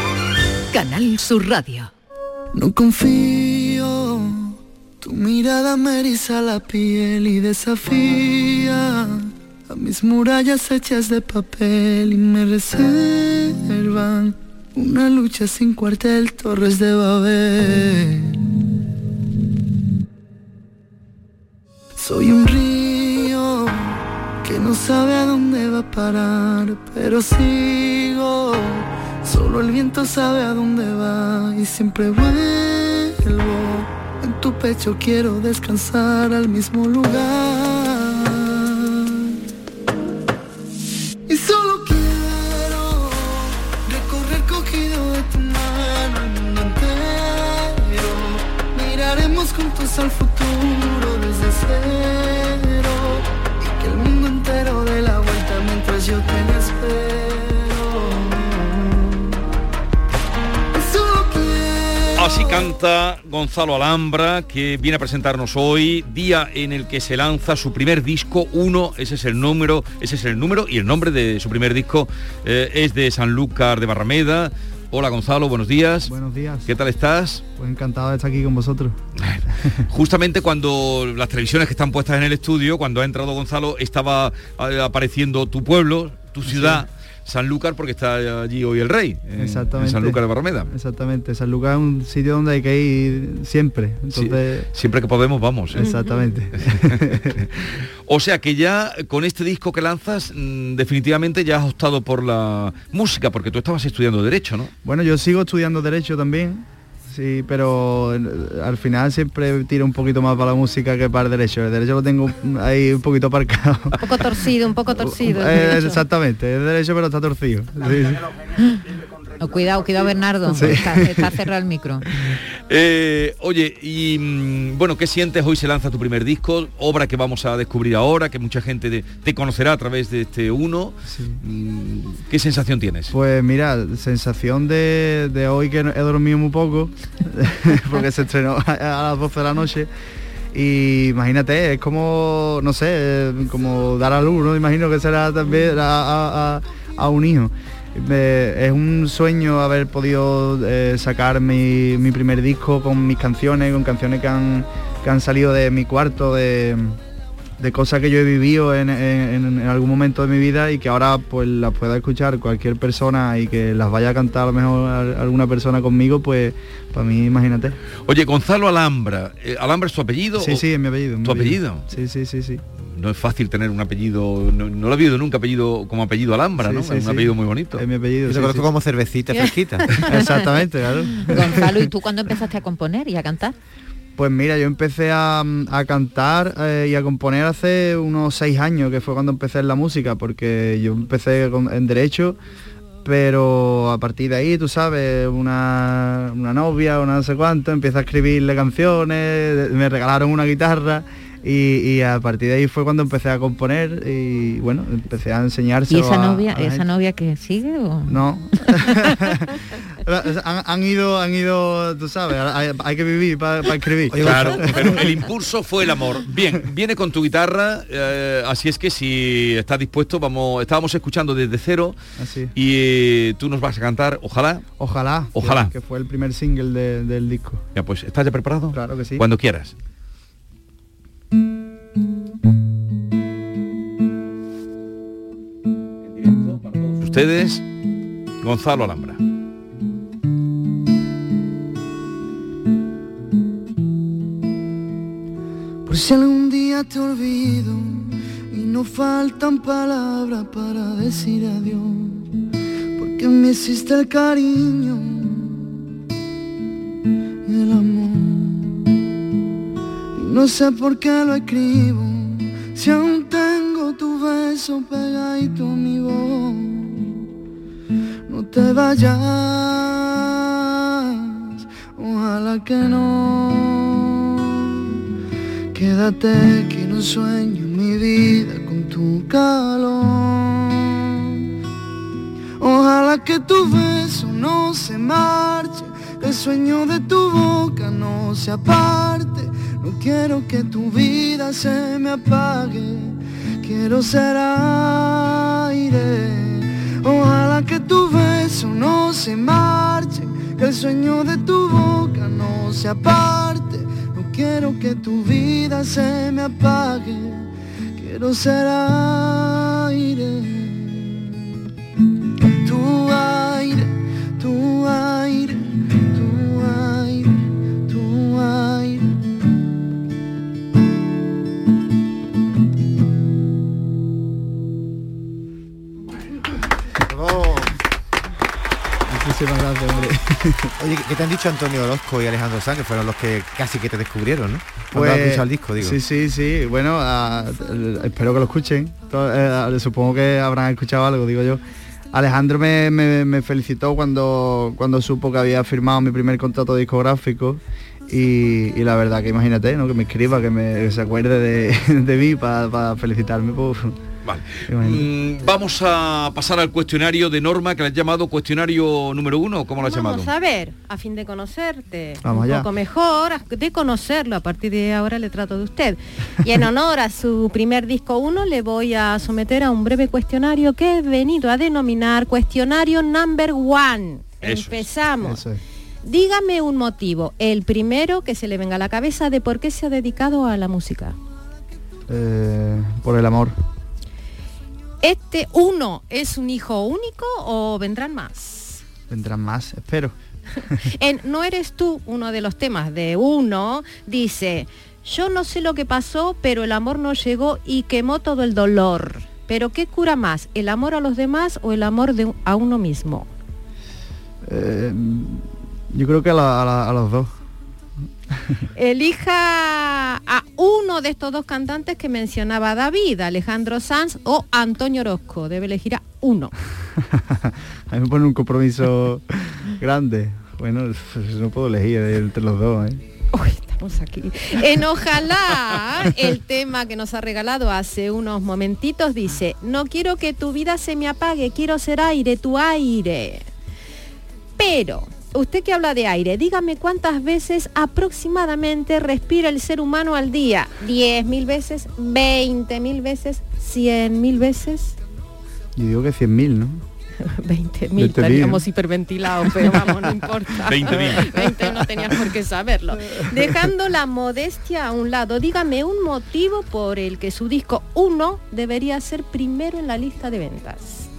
[SPEAKER 2] Canal Sur Radio.
[SPEAKER 23] No confío, tu mirada me eriza la piel y desafía a mis murallas hechas de papel y me reservan una lucha sin cuartel, torres de Babel. Soy un río que no sabe a dónde va a parar, pero sigo. Solo el viento sabe a dónde va y siempre vuelvo. En tu pecho quiero descansar al mismo lugar. Y solo quiero recorrer cogido de tu mano el mundo entero. Vamos juntos al futuro desde cero
[SPEAKER 3] canta Gonzalo Alhambra, que viene a presentarnos hoy, día en el que se lanza su primer disco, uno, ese es el número, ese es el número y el nombre de su primer disco eh, es de Sanlúcar de Barrameda. Hola Gonzalo, buenos días.
[SPEAKER 24] Buenos días.
[SPEAKER 3] ¿Qué tal estás?
[SPEAKER 24] Pues encantado de estar aquí con vosotros.
[SPEAKER 3] Justamente cuando las televisiones que están puestas en el estudio, cuando ha entrado Gonzalo, estaba eh, apareciendo tu pueblo, tu ciudad, Sanlúcar, porque está allí hoy el rey, en-
[SPEAKER 24] Exactamente.
[SPEAKER 3] en Sanlúcar de Barrameda.
[SPEAKER 24] Exactamente. San Lucas es un sitio donde hay que ir siempre.
[SPEAKER 3] Sí,
[SPEAKER 24] Entonces,
[SPEAKER 3] siempre que podemos vamos. ¿eh?
[SPEAKER 24] Exactamente.
[SPEAKER 3] o sea que ya con este disco que lanzas, mm, definitivamente ya has optado por la música, porque tú estabas estudiando Derecho, ¿no?
[SPEAKER 24] Bueno, yo sigo estudiando Derecho también. Sí, pero eh, al final siempre tiro un poquito más para la música que para el derecho. El derecho lo tengo ahí un poquito aparcado.
[SPEAKER 25] Un poco torcido, un poco torcido. el
[SPEAKER 24] Eh, exactamente, es derecho pero está torcido. Sí, sí.
[SPEAKER 25] Oh, cuidado, cuidado Bernardo.
[SPEAKER 24] Sí.
[SPEAKER 25] Está, está cerrado el micro.
[SPEAKER 3] Eh, oye, y mm, bueno, ¿qué sientes? Hoy se lanza tu primer disco, obra que vamos a descubrir ahora, que mucha gente de- te conocerá a través de este uno. Mm, ¿Qué sensación tienes?
[SPEAKER 24] Pues mira, sensación de, de hoy que he dormido muy poco, porque se estrenó a, las 12 de la noche. Y imagínate, es como, no sé, eh, como dar a luz, ¿no? Imagino que será también a, a- a- a un hijo. Es un sueño haber podido eh, sacar mi, mi primer disco con mis canciones, con canciones que han, que han salido de mi cuarto, de, de cosas que yo he vivido en, en- en algún momento de mi vida y que ahora pues las pueda escuchar cualquier persona y que las vaya a cantar a lo mejor alguna persona conmigo, pues para mí imagínate.
[SPEAKER 3] Oye, Gonzalo Alhambra, eh, ¿Alhambra es tu apellido?
[SPEAKER 24] Sí,
[SPEAKER 3] o-
[SPEAKER 24] sí, es mi apellido. mi
[SPEAKER 3] ¿Tu apellido?
[SPEAKER 24] Sí, sí, sí, sí.
[SPEAKER 3] No es fácil tener un apellido, no, no lo he habido nunca apellido como apellido Alhambra,
[SPEAKER 24] Sí,
[SPEAKER 3] ¿no?
[SPEAKER 24] sí,
[SPEAKER 3] es un
[SPEAKER 24] sí.
[SPEAKER 3] apellido muy bonito.
[SPEAKER 24] Es mi apellido.
[SPEAKER 16] Yo
[SPEAKER 24] sí,
[SPEAKER 16] te conozco
[SPEAKER 24] sí.
[SPEAKER 16] como cervecita fresquita.
[SPEAKER 24] Exactamente, claro.
[SPEAKER 25] Gonzalo, ¿y tú cuándo empezaste a componer y a cantar?
[SPEAKER 24] Pues mira, yo empecé a, a cantar eh, y a componer hace unos seis años, que fue cuando empecé en la música, porque yo empecé en derecho, pero a partir de ahí, tú sabes, una, una novia, una no sé cuánto, empieza a escribirle canciones, me regalaron una guitarra y, y a partir de ahí fue cuando empecé a componer y bueno, empecé a enseñarse.
[SPEAKER 25] ¿Y esa novia, esa novia que sigue o...?
[SPEAKER 24] No. han, han ido, han ido, tú sabes, hay, hay que vivir para escribir.
[SPEAKER 3] Claro, pero el impulso fue el amor. Bien, viene con tu guitarra, eh, así es que si estás dispuesto, vamos, estábamos escuchando desde cero
[SPEAKER 24] Así.
[SPEAKER 3] y eh, tú nos vas a cantar, ojalá.
[SPEAKER 24] Ojalá.
[SPEAKER 3] Ojalá.
[SPEAKER 24] Que, que fue el primer single de- del disco.
[SPEAKER 3] Ya pues, ¿estás ya preparado?
[SPEAKER 24] Claro que sí.
[SPEAKER 3] Cuando quieras. Ustedes, Gonzalo Alhambra.
[SPEAKER 23] Por si algún día te olvido y no faltan palabras para decir adiós, porque me hiciste el cariño y el amor. Y no sé por qué lo escribo, si aún tengo tu beso pegadito a te vayas, ojalá que no. Quédate que no sueño mi vida con tu calor. Ojalá que tu beso no se marche, el sueño de tu boca no se aparte. No quiero que tu vida se me apague, quiero ser aire. Ojalá que tu beso no se marche, que el sueño de tu boca no se aparte. No quiero que tu vida se me apague, quiero ser aire.
[SPEAKER 16] Oye, ¿qué te han dicho Antonio Orozco y Alejandro Sanz, que fueron los que casi que te descubrieron, ¿no? Cuando has escuchado el disco, digo.
[SPEAKER 24] Pues, Sí, sí, sí. Bueno, espero que lo escuchen. Eh, supongo que habrán escuchado algo, digo yo. Alejandro me, me- me felicitó cuando, cuando supo que había firmado mi primer contrato discográfico Y, y la verdad que imagínate, ¿no? Que me escriba, que, me, que se acuerde de, de mí para felicitarme. Pues,
[SPEAKER 3] Vale. Mm, vamos a pasar al cuestionario de Norma, que le has llamado cuestionario número uno, ¿cómo lo has llamado?
[SPEAKER 14] Vamos a ver, a fin de conocerte
[SPEAKER 24] Vamos
[SPEAKER 14] un
[SPEAKER 24] allá.
[SPEAKER 14] poco mejor, de conocerlo, a partir de ahora le trato de usted. Y en honor a su primer disco uno, le voy a someter a un breve cuestionario que he venido a denominar cuestionario number one.
[SPEAKER 24] Eso es,
[SPEAKER 14] Empezamos.
[SPEAKER 24] eso es.
[SPEAKER 14] Dígame un motivo, el primero que se le venga a la cabeza de por qué se ha dedicado a la música.
[SPEAKER 24] Eh, por el amor.
[SPEAKER 14] ¿Este uno es un hijo único o vendrán más?
[SPEAKER 24] Vendrán más, espero.
[SPEAKER 14] En No eres tú, uno de los temas de uno, dice, yo no sé lo que pasó, pero el amor no llegó y quemó todo el dolor. Pero ¿qué cura más? ¿El amor a los demás o el amor de, a uno mismo?
[SPEAKER 24] Eh, yo creo que a, la- a la- a los dos.
[SPEAKER 14] Elija a uno de estos dos cantantes que mencionaba David, Alejandro Sanz o Antonio Orozco. Debe elegir a uno.
[SPEAKER 24] A mí me pone un compromiso grande. Bueno, no puedo elegir entre los dos. ¿eh?
[SPEAKER 14] Estamos aquí. En Ojalá, el tema que nos ha regalado hace unos momentitos dice, no quiero que tu vida se me apague, quiero ser aire, tu aire. Pero, usted que habla de aire, dígame cuántas veces aproximadamente respira el ser humano al día. ¿10 mil veces? ¿20 mil veces? ¿100 mil veces?
[SPEAKER 24] Yo digo que 100.000, ¿no?
[SPEAKER 14] 20 mil,
[SPEAKER 24] 20.000,
[SPEAKER 14] estaríamos hiperventilados, pero vamos, no importa.
[SPEAKER 24] 20.000.
[SPEAKER 14] 20 no tenías por qué saberlo. Dejando la modestia a un lado, dígame un motivo por el que su disco 1 debería ser primero en la lista de ventas.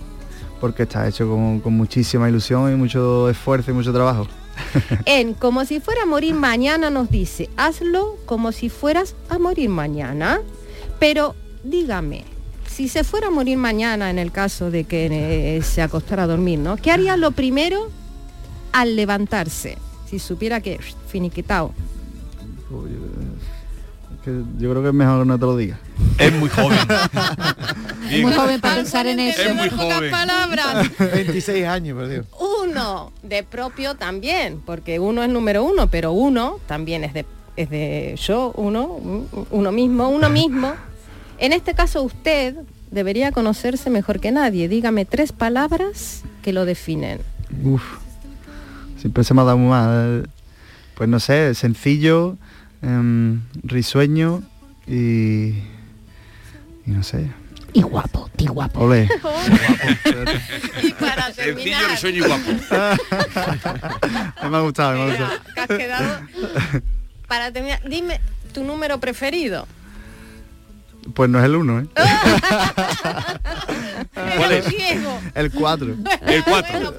[SPEAKER 24] Porque está hecho con, con muchísima ilusión y mucho esfuerzo y mucho trabajo.
[SPEAKER 14] En Como si fuera a morir mañana nos dice, hazlo como si fueras a morir mañana. Pero dígame, si se fuera a morir mañana en el caso de que eh, se acostara a dormir, ¿no? ¿Qué haría lo primero al levantarse? Si supiera que finiquitado.
[SPEAKER 24] Que yo creo que es mejor que no te lo diga.
[SPEAKER 3] Es muy joven.
[SPEAKER 14] Es muy joven para pensar en eso.
[SPEAKER 3] Es muy
[SPEAKER 14] Pocas
[SPEAKER 3] joven.
[SPEAKER 14] palabras.
[SPEAKER 16] 26 años, por Dios.
[SPEAKER 14] Uno de propio también, porque uno es número uno, pero uno también es de, es de yo, uno, uno mismo, uno mismo. En este caso usted debería conocerse mejor que nadie. Dígame tres palabras que lo definen.
[SPEAKER 24] Uf, siempre se me ha dado mal. Pues no sé, sencillo, em, risueño y... y no sé.
[SPEAKER 14] Y guapo, y guapo.
[SPEAKER 24] Ole.
[SPEAKER 14] y para
[SPEAKER 3] Sencillo, risueño y guapo.
[SPEAKER 24] me ha gustado, me ha gustado.
[SPEAKER 14] ¿Qué has quedado? Para terminar, dime tu número preferido.
[SPEAKER 24] Pues no es el uno, ¿eh?
[SPEAKER 14] ¿Cuál es?
[SPEAKER 24] El 4.
[SPEAKER 3] El 4.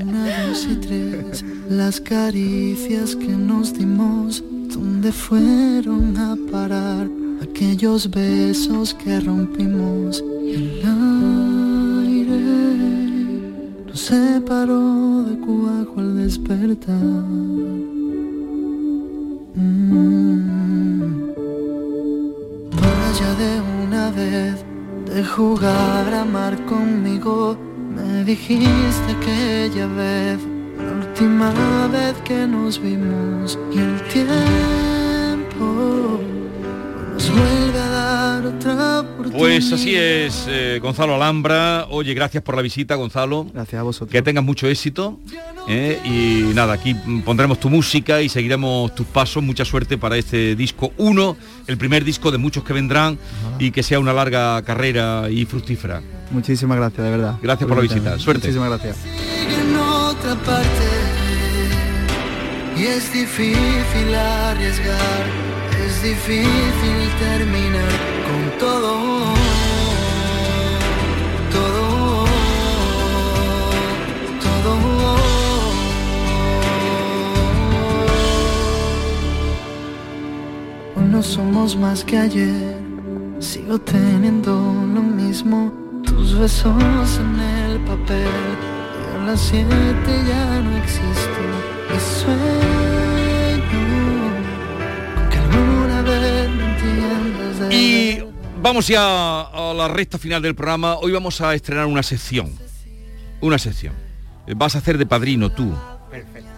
[SPEAKER 23] Una, dos y tres, las caricias que nos dimos, ¿dónde fueron a parar? Aquellos besos que rompimos, el aire nos separó de cuajo al despertar. Mm. Vaya de una vez de jugar a amar conmigo. Me dijiste aquella vez, última vez que nos vimos y el tiempo nos vuelve a dar otra oportunidad.
[SPEAKER 3] Pues así es, eh, Gonzalo Alhambra. Oye, gracias por la visita, Gonzalo.
[SPEAKER 24] Gracias a vosotros.
[SPEAKER 3] Que tengas mucho éxito. ¿eh? Y nada, aquí pondremos tu música y seguiremos tus pasos. Mucha suerte para este disco 1, el primer disco de muchos que vendrán y que sea una larga carrera y fructífera.
[SPEAKER 24] Muchísimas gracias, de verdad.
[SPEAKER 3] Gracias por la visita. Suerte.
[SPEAKER 24] Muchísimas gracias.
[SPEAKER 23] parte y es difícil arriesgar, es difícil terminar con todo, todo, todo. Hoy no somos más que ayer, sigo teniendo lo mismo, tus besos en el papel. Y a las siete ya no existo y sueño con que alguna vez me entiendas de
[SPEAKER 3] Y vamos ya a la recta final del programa. Hoy vamos a estrenar una sección. Una sección. Vas a hacer de padrino tú.
[SPEAKER 16] Perfecto.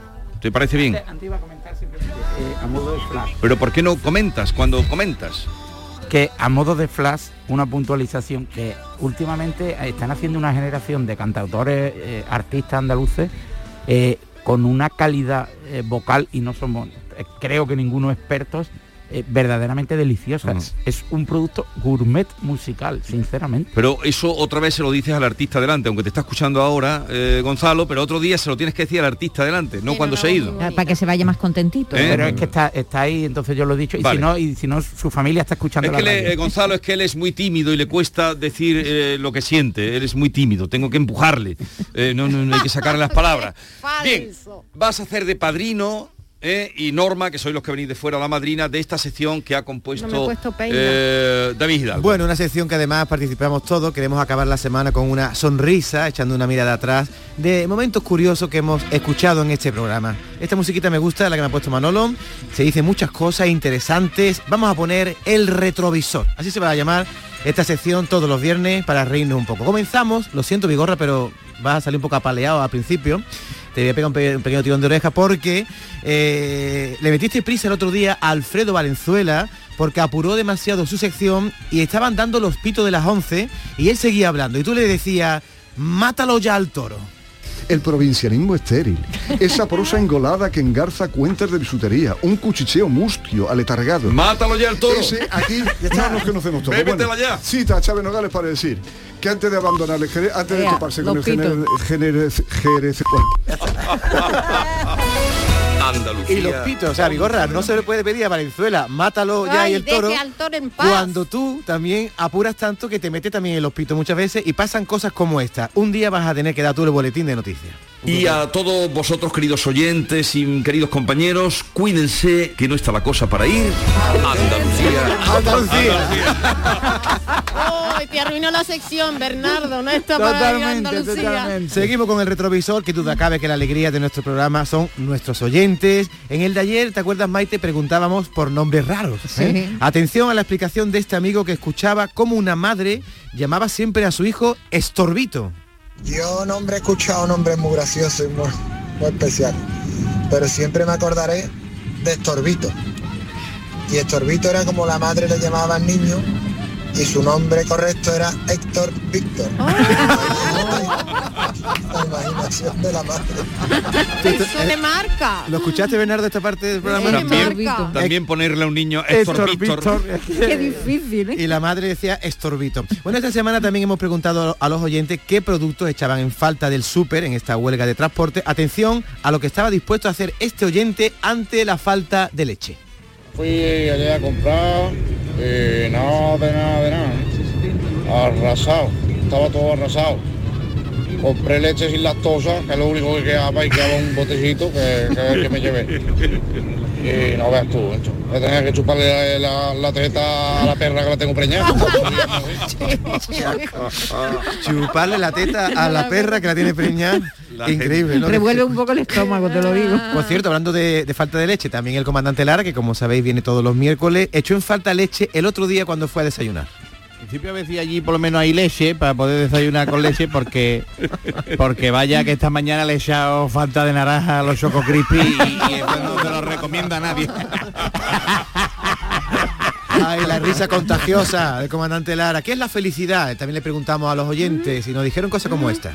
[SPEAKER 3] ¿Te parece bien?
[SPEAKER 26] Antes iba a comentar simplemente, eh, a modo de flash.
[SPEAKER 3] Pero ¿por qué no comentas cuando comentas?
[SPEAKER 26] que a modo de flash, una puntualización que últimamente están haciendo una generación de cantautores, eh, artistas andaluces, eh, con una calidad eh, vocal y no somos, eh, creo que ninguno expertos, eh, verdaderamente deliciosas. Es un producto gourmet musical, sinceramente.
[SPEAKER 3] Pero eso otra vez se lo dices al artista delante, aunque te está escuchando ahora eh, Gonzalo, pero otro día se lo tienes que decir al artista delante, no cuando se ha ido.
[SPEAKER 25] Para que se vaya más contentito.
[SPEAKER 3] ¿Eh?
[SPEAKER 26] Pero es que está, está ahí, entonces yo lo he dicho, y
[SPEAKER 3] Vale.
[SPEAKER 26] si no, y si no, su familia está escuchando
[SPEAKER 3] Es
[SPEAKER 26] la
[SPEAKER 3] que le-
[SPEAKER 26] radio.
[SPEAKER 3] eh, Gonzalo es que él es muy tímido y le cuesta decir eh, lo que siente. Él es muy tímido, tengo que empujarle. Eh, no, no, no hay que sacarle las palabras. Bien, vas a hacer de padrino eh, y Norma, que sois los que venís de fuera, la madrina de esta sección que ha compuesto
[SPEAKER 14] No
[SPEAKER 3] eh, David Hidalgo.
[SPEAKER 16] Bueno, una sección que además participamos todos, queremos acabar la semana con una sonrisa, echando una mirada atrás, de momentos curiosos que hemos escuchado en este programa. Esta musiquita me gusta, la que me ha puesto Manolo, se dice muchas cosas interesantes, vamos a poner el retrovisor, así se va a llamar esta sección todos los viernes para reírnos un poco. Comenzamos, lo siento Vigorra, pero vas a salir un poco apaleado al principio. Te voy a pegar un, pe- un pequeño tirón de oreja porque eh, le metiste prisa el otro día a Alfredo Valenzuela porque apuró demasiado su sección y estaban dando los pitos de las 11 y él seguía hablando y tú le decías, mátalo ya al toro.
[SPEAKER 27] El provincianismo estéril, esa prosa engolada que engarza cuentas de bisutería, un cuchicheo mustio, aletargado.
[SPEAKER 3] Mátalo ya el toro.
[SPEAKER 27] Ese aquí no nos conocemos todos.
[SPEAKER 3] Bébetela ya.
[SPEAKER 27] Cita a Chávez Nogales para decir que antes de abandonar el antes de toparse con el Jerez-
[SPEAKER 3] Andalucía.
[SPEAKER 16] Y los pitos, o sea, Vigorra, no se le puede pedir a Valenzuela, mátalo ya y el toro.
[SPEAKER 14] deje al toro en paz.
[SPEAKER 16] Cuando tú también apuras tanto que te metes también en los pitos muchas veces y pasan cosas como esta. Un día vas a tener que dar tú el boletín de noticias.
[SPEAKER 3] Y a todos vosotros, queridos oyentes y queridos compañeros, cuídense que no está la cosa para ir. Andalucía.
[SPEAKER 16] Andalucía.
[SPEAKER 14] Ay, te arruinó la sección, Bernardo, no está para ir a Andalucía.
[SPEAKER 16] Seguimos con el retrovisor, que duda cabe que la alegría de nuestro programa son nuestros oyentes. En el de ayer, ¿te acuerdas, Maite? Preguntábamos por nombres raros. ¿eh?
[SPEAKER 25] Sí.
[SPEAKER 16] Atención a la explicación de este amigo que escuchaba cómo una madre llamaba siempre a su hijo Estorbito.
[SPEAKER 28] Yo nombre he escuchado nombres muy graciosos y muy, muy especiales, pero siempre me acordaré de Estorbito. Y Estorbito era como la madre le llamaba al niño y su nombre correcto era Héctor Víctor. La imaginación de la madre.
[SPEAKER 14] Eso le marca.
[SPEAKER 16] ¿Lo escuchaste, Bernardo, esta parte del programa?
[SPEAKER 3] También,
[SPEAKER 14] marca.
[SPEAKER 3] también ponerle a un niño Héctor Víctor.
[SPEAKER 25] Qué difícil, ¿eh?
[SPEAKER 16] Y la madre decía estorbito. Bueno, esta semana también hemos preguntado a los oyentes qué productos echaban en falta del súper en esta huelga de transporte. Atención a lo que estaba dispuesto a hacer este oyente ante la falta de leche.
[SPEAKER 29] Fui allá a comprar, eh, nada de nada de nada. Arrasado, estaba todo arrasado. Compré leche sin lactosa, que es lo único que quedaba y quedaba un botecito que, que, que me llevé. Y no veas tú, hecho. Voy a tener que chuparle la, la, la teta a la perra que la tengo preñada.
[SPEAKER 16] Chuparle la teta a la perra que la tiene preñada. Increíble, ¿no?
[SPEAKER 25] Revuelve un poco el estómago, te lo digo.
[SPEAKER 16] Por cierto, hablando de, de falta de leche, también el comandante Lara, que como sabéis viene todos los miércoles, echó en falta leche el otro día cuando fue a desayunar.
[SPEAKER 30] En principio a si allí por lo menos hay leche para poder desayunar con leche porque porque vaya que esta mañana le he echado falta de naranja a los Choco Crispy y, y eso no se lo recomienda a nadie.
[SPEAKER 16] Ay, la risa contagiosa del comandante Lara. ¿Qué es la felicidad? También le preguntamos a los oyentes y nos dijeron cosas como esta.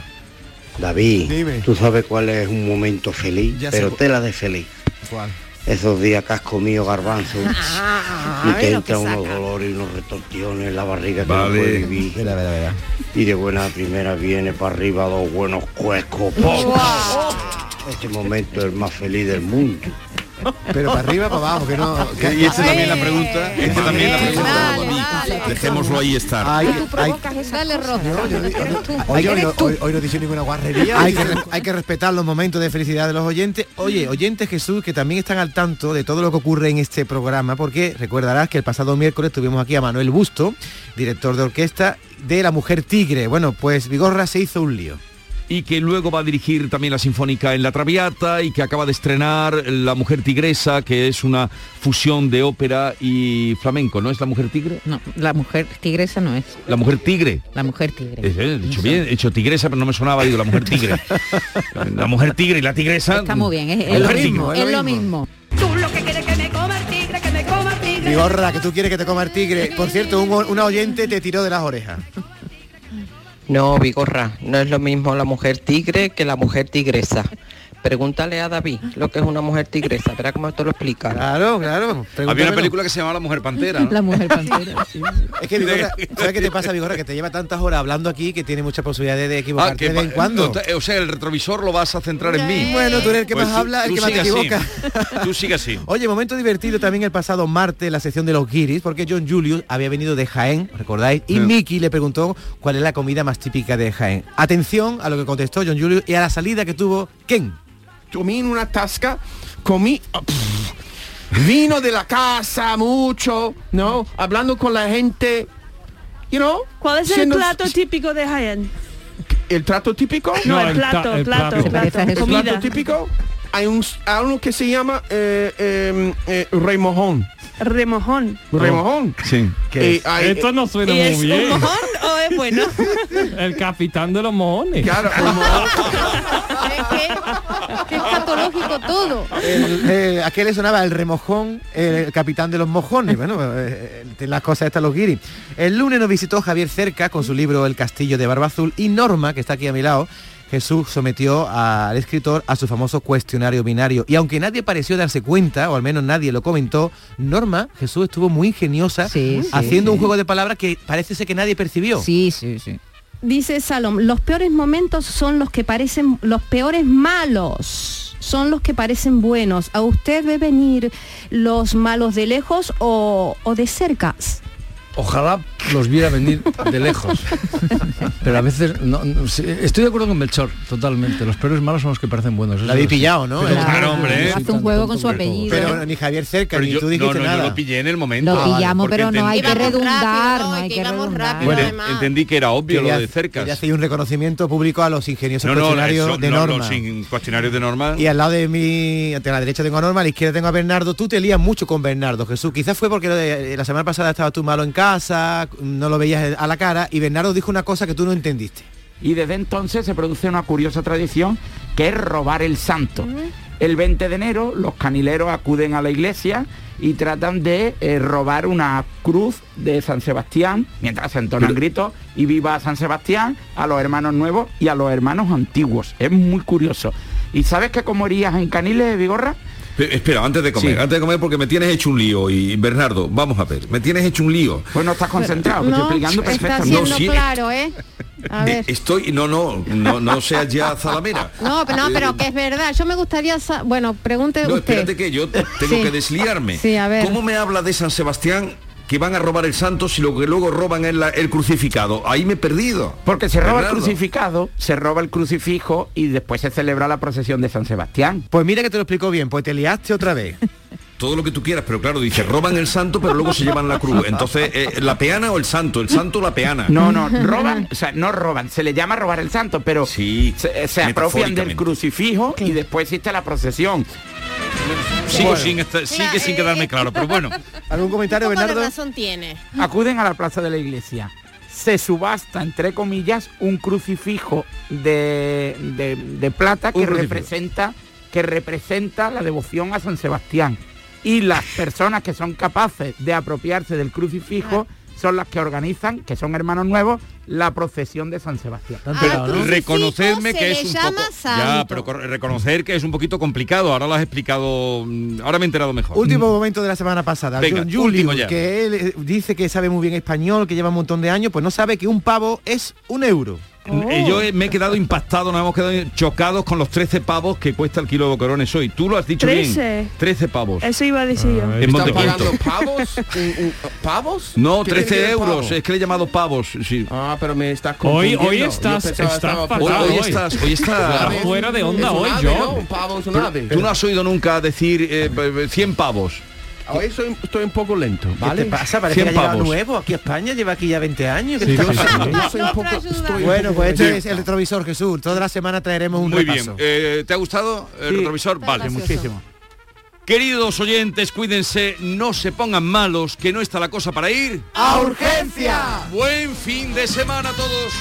[SPEAKER 31] David,
[SPEAKER 16] Dime.
[SPEAKER 31] tú sabes cuál es un momento feliz,
[SPEAKER 16] Ya
[SPEAKER 31] pero tela de feliz.
[SPEAKER 16] ¿Cuál?
[SPEAKER 31] Esos días que has comido garbanzo y te unos
[SPEAKER 16] saca.
[SPEAKER 31] dolores y unos retortiones en la barriga que
[SPEAKER 16] Vale.
[SPEAKER 31] no puedes vivir. Y de buena primera viene para arriba dos buenos cuescos. ¡pum! Este momento es el más feliz del mundo.
[SPEAKER 16] Pero para arriba, para abajo, que no... que-
[SPEAKER 3] Y esta también la pregunta, esta también la pregunta. Dejémoslo ahí estar.
[SPEAKER 16] Ay,
[SPEAKER 14] Tú provocas esa. Dale, Rosa.
[SPEAKER 16] Hoy, hoy, hoy- hoy no dice ninguna guarrería. Hay que, hay que respetar los momentos de felicidad de los oyentes. Oye, oyentes Jesús, que también están al tanto de todo lo que ocurre en este programa, porque recordarás que el pasado miércoles tuvimos aquí a Manuel Busto, director de orquesta de La Mujer Tigre. Bueno, pues Vigorra se hizo un lío.
[SPEAKER 3] Y que luego va a dirigir también la Sinfónica en La Traviata y que acaba de estrenar La Mujer Tigresa, que es una fusión de ópera y flamenco, ¿no es La Mujer Tigre?
[SPEAKER 5] No, la mujer tigresa no es.
[SPEAKER 3] La Mujer Tigre.
[SPEAKER 5] La mujer tigre.
[SPEAKER 3] Eh, eh, He dicho bien, he hecho tigresa, pero no me sonaba, digo, la mujer tigre. La mujer tigre y la tigresa.
[SPEAKER 5] Está muy bien, es, lo
[SPEAKER 3] tigre.
[SPEAKER 5] mismo, es lo mismo.
[SPEAKER 32] Tú lo que quieres que me coma el tigre, que me coma el tigre.
[SPEAKER 16] Vigorra, que tú quieres que te coma el tigre. Por cierto, un, una oyente te tiró de las orejas.
[SPEAKER 33] No, Vigorra, no es lo mismo la mujer tigre que la mujer tigresa. Pregúntale a David lo que es una mujer tigresa, verá cómo te lo explica.
[SPEAKER 16] Claro, claro.
[SPEAKER 3] Había una película que se llamaba La Mujer Pantera. ¿no?
[SPEAKER 5] La mujer pantera, sí.
[SPEAKER 16] Es que Vigorra, ¿sabes qué te pasa, Vigorra? Que te lleva tantas horas hablando aquí que tiene muchas posibilidades de equivocarte
[SPEAKER 3] Ah, que
[SPEAKER 16] de vez en cuando.
[SPEAKER 3] O sea, el retrovisor lo vas a centrar en mí.
[SPEAKER 16] Bueno, tú eres el que
[SPEAKER 3] Pues
[SPEAKER 16] más
[SPEAKER 3] tú-
[SPEAKER 16] habla, el que más te
[SPEAKER 3] así.
[SPEAKER 16] equivoca.
[SPEAKER 3] Tú sigue así.
[SPEAKER 16] Oye, momento divertido también el pasado martes, la sección de los guiris, porque John Julius había venido de Jaén, ¿recordáis? Y. Mickey le preguntó cuál es la comida más típica de Jaén. Atención a lo que contestó John Julius y a la salida que tuvo Ken.
[SPEAKER 34] Comí en una tasca, comí ah, pff, vino de la casa mucho, ¿no? Hablando con la gente, you know.
[SPEAKER 35] ¿Cuál es
[SPEAKER 34] siendo-
[SPEAKER 35] el plato típico de Jaén?
[SPEAKER 34] ¿El plato típico?
[SPEAKER 35] No, el plato, el plato,
[SPEAKER 34] El
[SPEAKER 35] plato,
[SPEAKER 34] plato
[SPEAKER 35] comida.
[SPEAKER 34] típico. Hay un, hay uno que se llama eh, eh, eh, remojón.
[SPEAKER 35] Remojón.
[SPEAKER 34] Remojón.
[SPEAKER 3] Sí.
[SPEAKER 34] Eh, hay-
[SPEAKER 28] Esto no suena
[SPEAKER 35] ¿Y
[SPEAKER 28] muy
[SPEAKER 35] es
[SPEAKER 28] bien.
[SPEAKER 35] un mojón o es bueno?
[SPEAKER 28] El capitán de los mojones.
[SPEAKER 34] Claro,
[SPEAKER 14] Es que, es patológico todo.
[SPEAKER 16] El- eh, ¿A qué le sonaba el remojón, el capitán de los mojones? Bueno, eh, eh, las cosas están los guiris. El lunes nos visitó Javier Cerca con su libro El castillo de Barba Azul y Norma, que está aquí a mi lado. Jesús sometió al escritor a su famoso cuestionario binario. Y aunque nadie pareció darse cuenta, o al menos nadie lo comentó, Norma, Jesús estuvo muy ingeniosa haciendo un juego de palabras que parece ser que nadie percibió.
[SPEAKER 5] Sí, sí, sí.
[SPEAKER 14] Dice Salom, los peores momentos son los que parecen, los peores malos son los que parecen buenos. ¿A usted ve venir los malos de lejos o, o de cerca?
[SPEAKER 36] Ojalá los viera venir de lejos. Pero a veces no, no, sí, estoy de acuerdo con Melchor, totalmente. Los peores malos son los que parecen buenos. eso
[SPEAKER 16] La habéis pillado, ¿no?
[SPEAKER 36] Pero-
[SPEAKER 16] Claro,
[SPEAKER 3] hombre.
[SPEAKER 5] Hace un juego con su apellido.
[SPEAKER 16] Pero ni Javier Cerca,
[SPEAKER 3] Pero
[SPEAKER 16] ni
[SPEAKER 3] yo,
[SPEAKER 16] tú dijiste
[SPEAKER 3] no, no,
[SPEAKER 16] nada.
[SPEAKER 3] yo lo pillé en el momento.
[SPEAKER 5] Lo
[SPEAKER 3] Ah,
[SPEAKER 5] pillamos, pero no hay que redundar, no hay que redundar.
[SPEAKER 3] Bueno, entendí que era obvio
[SPEAKER 16] Quería-
[SPEAKER 3] lo de cerca.
[SPEAKER 16] quería hacer un reconocimiento público a los ingeniosos
[SPEAKER 3] No, no,
[SPEAKER 16] cuestionarios
[SPEAKER 3] eso-
[SPEAKER 16] de
[SPEAKER 3] no,
[SPEAKER 16] Norma.
[SPEAKER 3] cuestionarios de norma.
[SPEAKER 16] Y al lado de mí, a la derecha tengo a Norma, a la izquierda tengo a Bernardo. Tú te lías mucho con Bernardo, Jesús. Quizás fue porque la semana pasada estabas tú malo en casa, no lo veías a la cara, y Bernardo dijo una cosa que tú no entendiste.
[SPEAKER 11] Y desde entonces se produce una curiosa tradición que es robar el santo. El 20 de enero los canileros acuden a la iglesia y tratan de eh, robar una cruz de San Sebastián, mientras se entonan gritos y viva San Sebastián a los hermanos nuevos y a los hermanos antiguos. Es muy curioso. ¿Y sabes qué comerías en Caniles, Vigorra?
[SPEAKER 3] Pe- Espera, antes de comer,
[SPEAKER 11] Sí.
[SPEAKER 3] antes de comer porque me tienes hecho un lío y Bernardo, vamos a ver, me tienes hecho un lío.
[SPEAKER 11] Pues no estás concentrado, que estoy explicando
[SPEAKER 14] está
[SPEAKER 11] perfectamente.
[SPEAKER 14] siendo
[SPEAKER 3] No, sí.
[SPEAKER 14] claro, ¿eh? A ver.
[SPEAKER 3] Estoy, no, no, no, no seas ya zalamera.
[SPEAKER 14] No, pero, no, pero
[SPEAKER 3] Eh,
[SPEAKER 14] que es verdad. Yo me gustaría, bueno, pregunte
[SPEAKER 3] No,
[SPEAKER 14] usted.
[SPEAKER 3] espérate que yo tengo
[SPEAKER 14] Sí.
[SPEAKER 3] que desliarme.
[SPEAKER 14] Sí, a ver.
[SPEAKER 3] ¿Cómo me habla de San Sebastián que van a robar el santo si lo que luego roban es la- el crucificado? Ahí me he perdido.
[SPEAKER 11] Porque se roba el crucificado, se roba el crucifijo y después se celebra la procesión de San Sebastián.
[SPEAKER 16] Pues mira que te lo explico bien, pues te liaste otra vez.
[SPEAKER 3] Todo lo que tú quieras, pero claro, dice, roban el santo, pero luego se llevan la cruz. Entonces, eh, ¿la peana o el santo? El santo o la peana.
[SPEAKER 11] No, no, roban, o sea, no roban, se le llama robar el santo, pero se, se apropian del crucifijo y después existe la procesión.
[SPEAKER 3] Sigo
[SPEAKER 11] Bueno.
[SPEAKER 3] sin esta- sigue sin quedarme claro, pero bueno.
[SPEAKER 16] ¿Algún comentario,
[SPEAKER 14] Un poco de
[SPEAKER 16] Bernardo?
[SPEAKER 14] razón tiene.
[SPEAKER 11] Acuden a la plaza de la iglesia. Se subasta, entre comillas, un crucifijo de, de- de plata que
[SPEAKER 3] crucifijo.
[SPEAKER 11] representa, que representa la devoción a San Sebastián. Y las personas que son capaces de apropiarse del crucifijo son las que organizan, que son hermanos nuevos, la procesión de San Sebastián.
[SPEAKER 3] Pero reconocerme que es un poco ya, pero reconocer que es un poquito complicado. Ahora lo has explicado, mm, ahora me he enterado mejor.
[SPEAKER 16] Último momento de la semana pasada.
[SPEAKER 3] Venga,
[SPEAKER 16] John Julius,
[SPEAKER 3] último ya.
[SPEAKER 16] que él eh, dice que sabe muy bien español, que lleva un montón de años, pues no sabe que un pavo es un euro.
[SPEAKER 3] Eh, Yo he- me he quedado impactado, nos hemos quedado chocados con los 13 pavos que cuesta el kilo de boquerones hoy. Tú lo has dicho bien.
[SPEAKER 35] 13.
[SPEAKER 3] 13 pavos.
[SPEAKER 35] Eso iba a decir yo.
[SPEAKER 3] En
[SPEAKER 34] ¿Están
[SPEAKER 3] Montepunto.
[SPEAKER 34] pagando pavos? ¿Un- un- ¿Pavos?
[SPEAKER 3] No,
[SPEAKER 34] ¿Qué tiene que
[SPEAKER 3] 13
[SPEAKER 34] ver
[SPEAKER 3] euros.
[SPEAKER 34] pavo?
[SPEAKER 3] Es que le he llamado pavos. Sí.
[SPEAKER 34] Ah, pero me estás
[SPEAKER 28] Hoy- hoy
[SPEAKER 34] confundiendo. Yo
[SPEAKER 28] estás-
[SPEAKER 3] Hoy, hoy
[SPEAKER 28] hoy.
[SPEAKER 3] estás, hoy estás.
[SPEAKER 28] Está fuera de onda hoy, yo.
[SPEAKER 34] ¿no? Un pavo es un ave.
[SPEAKER 3] Tú no has oído nunca decir eh, 100 pavos.
[SPEAKER 34] Hoy soy- estoy un poco lento, ¿vale?
[SPEAKER 16] ¿Qué te pasa? Parece que ha
[SPEAKER 34] 100
[SPEAKER 16] llegado nuevo aquí a España, lleva aquí ya 20 años. ¿Qué
[SPEAKER 34] Sí,
[SPEAKER 16] está
[SPEAKER 34] sí, sí.
[SPEAKER 16] pasando?
[SPEAKER 34] Yo soy un poco- estoy
[SPEAKER 16] Bueno, pues este es el retrovisor, Jesús. Toda la semana traeremos un
[SPEAKER 3] Muy
[SPEAKER 16] repaso.
[SPEAKER 3] bien. Eh, ¿Te ha gustado el
[SPEAKER 16] Sí.
[SPEAKER 3] retrovisor? Vale.
[SPEAKER 16] gracioso. Muchísimo.
[SPEAKER 3] Queridos oyentes, cuídense, no se pongan malos, que no está la cosa para ir.
[SPEAKER 16] ¡A urgencia!
[SPEAKER 3] Buen fin de semana a todos.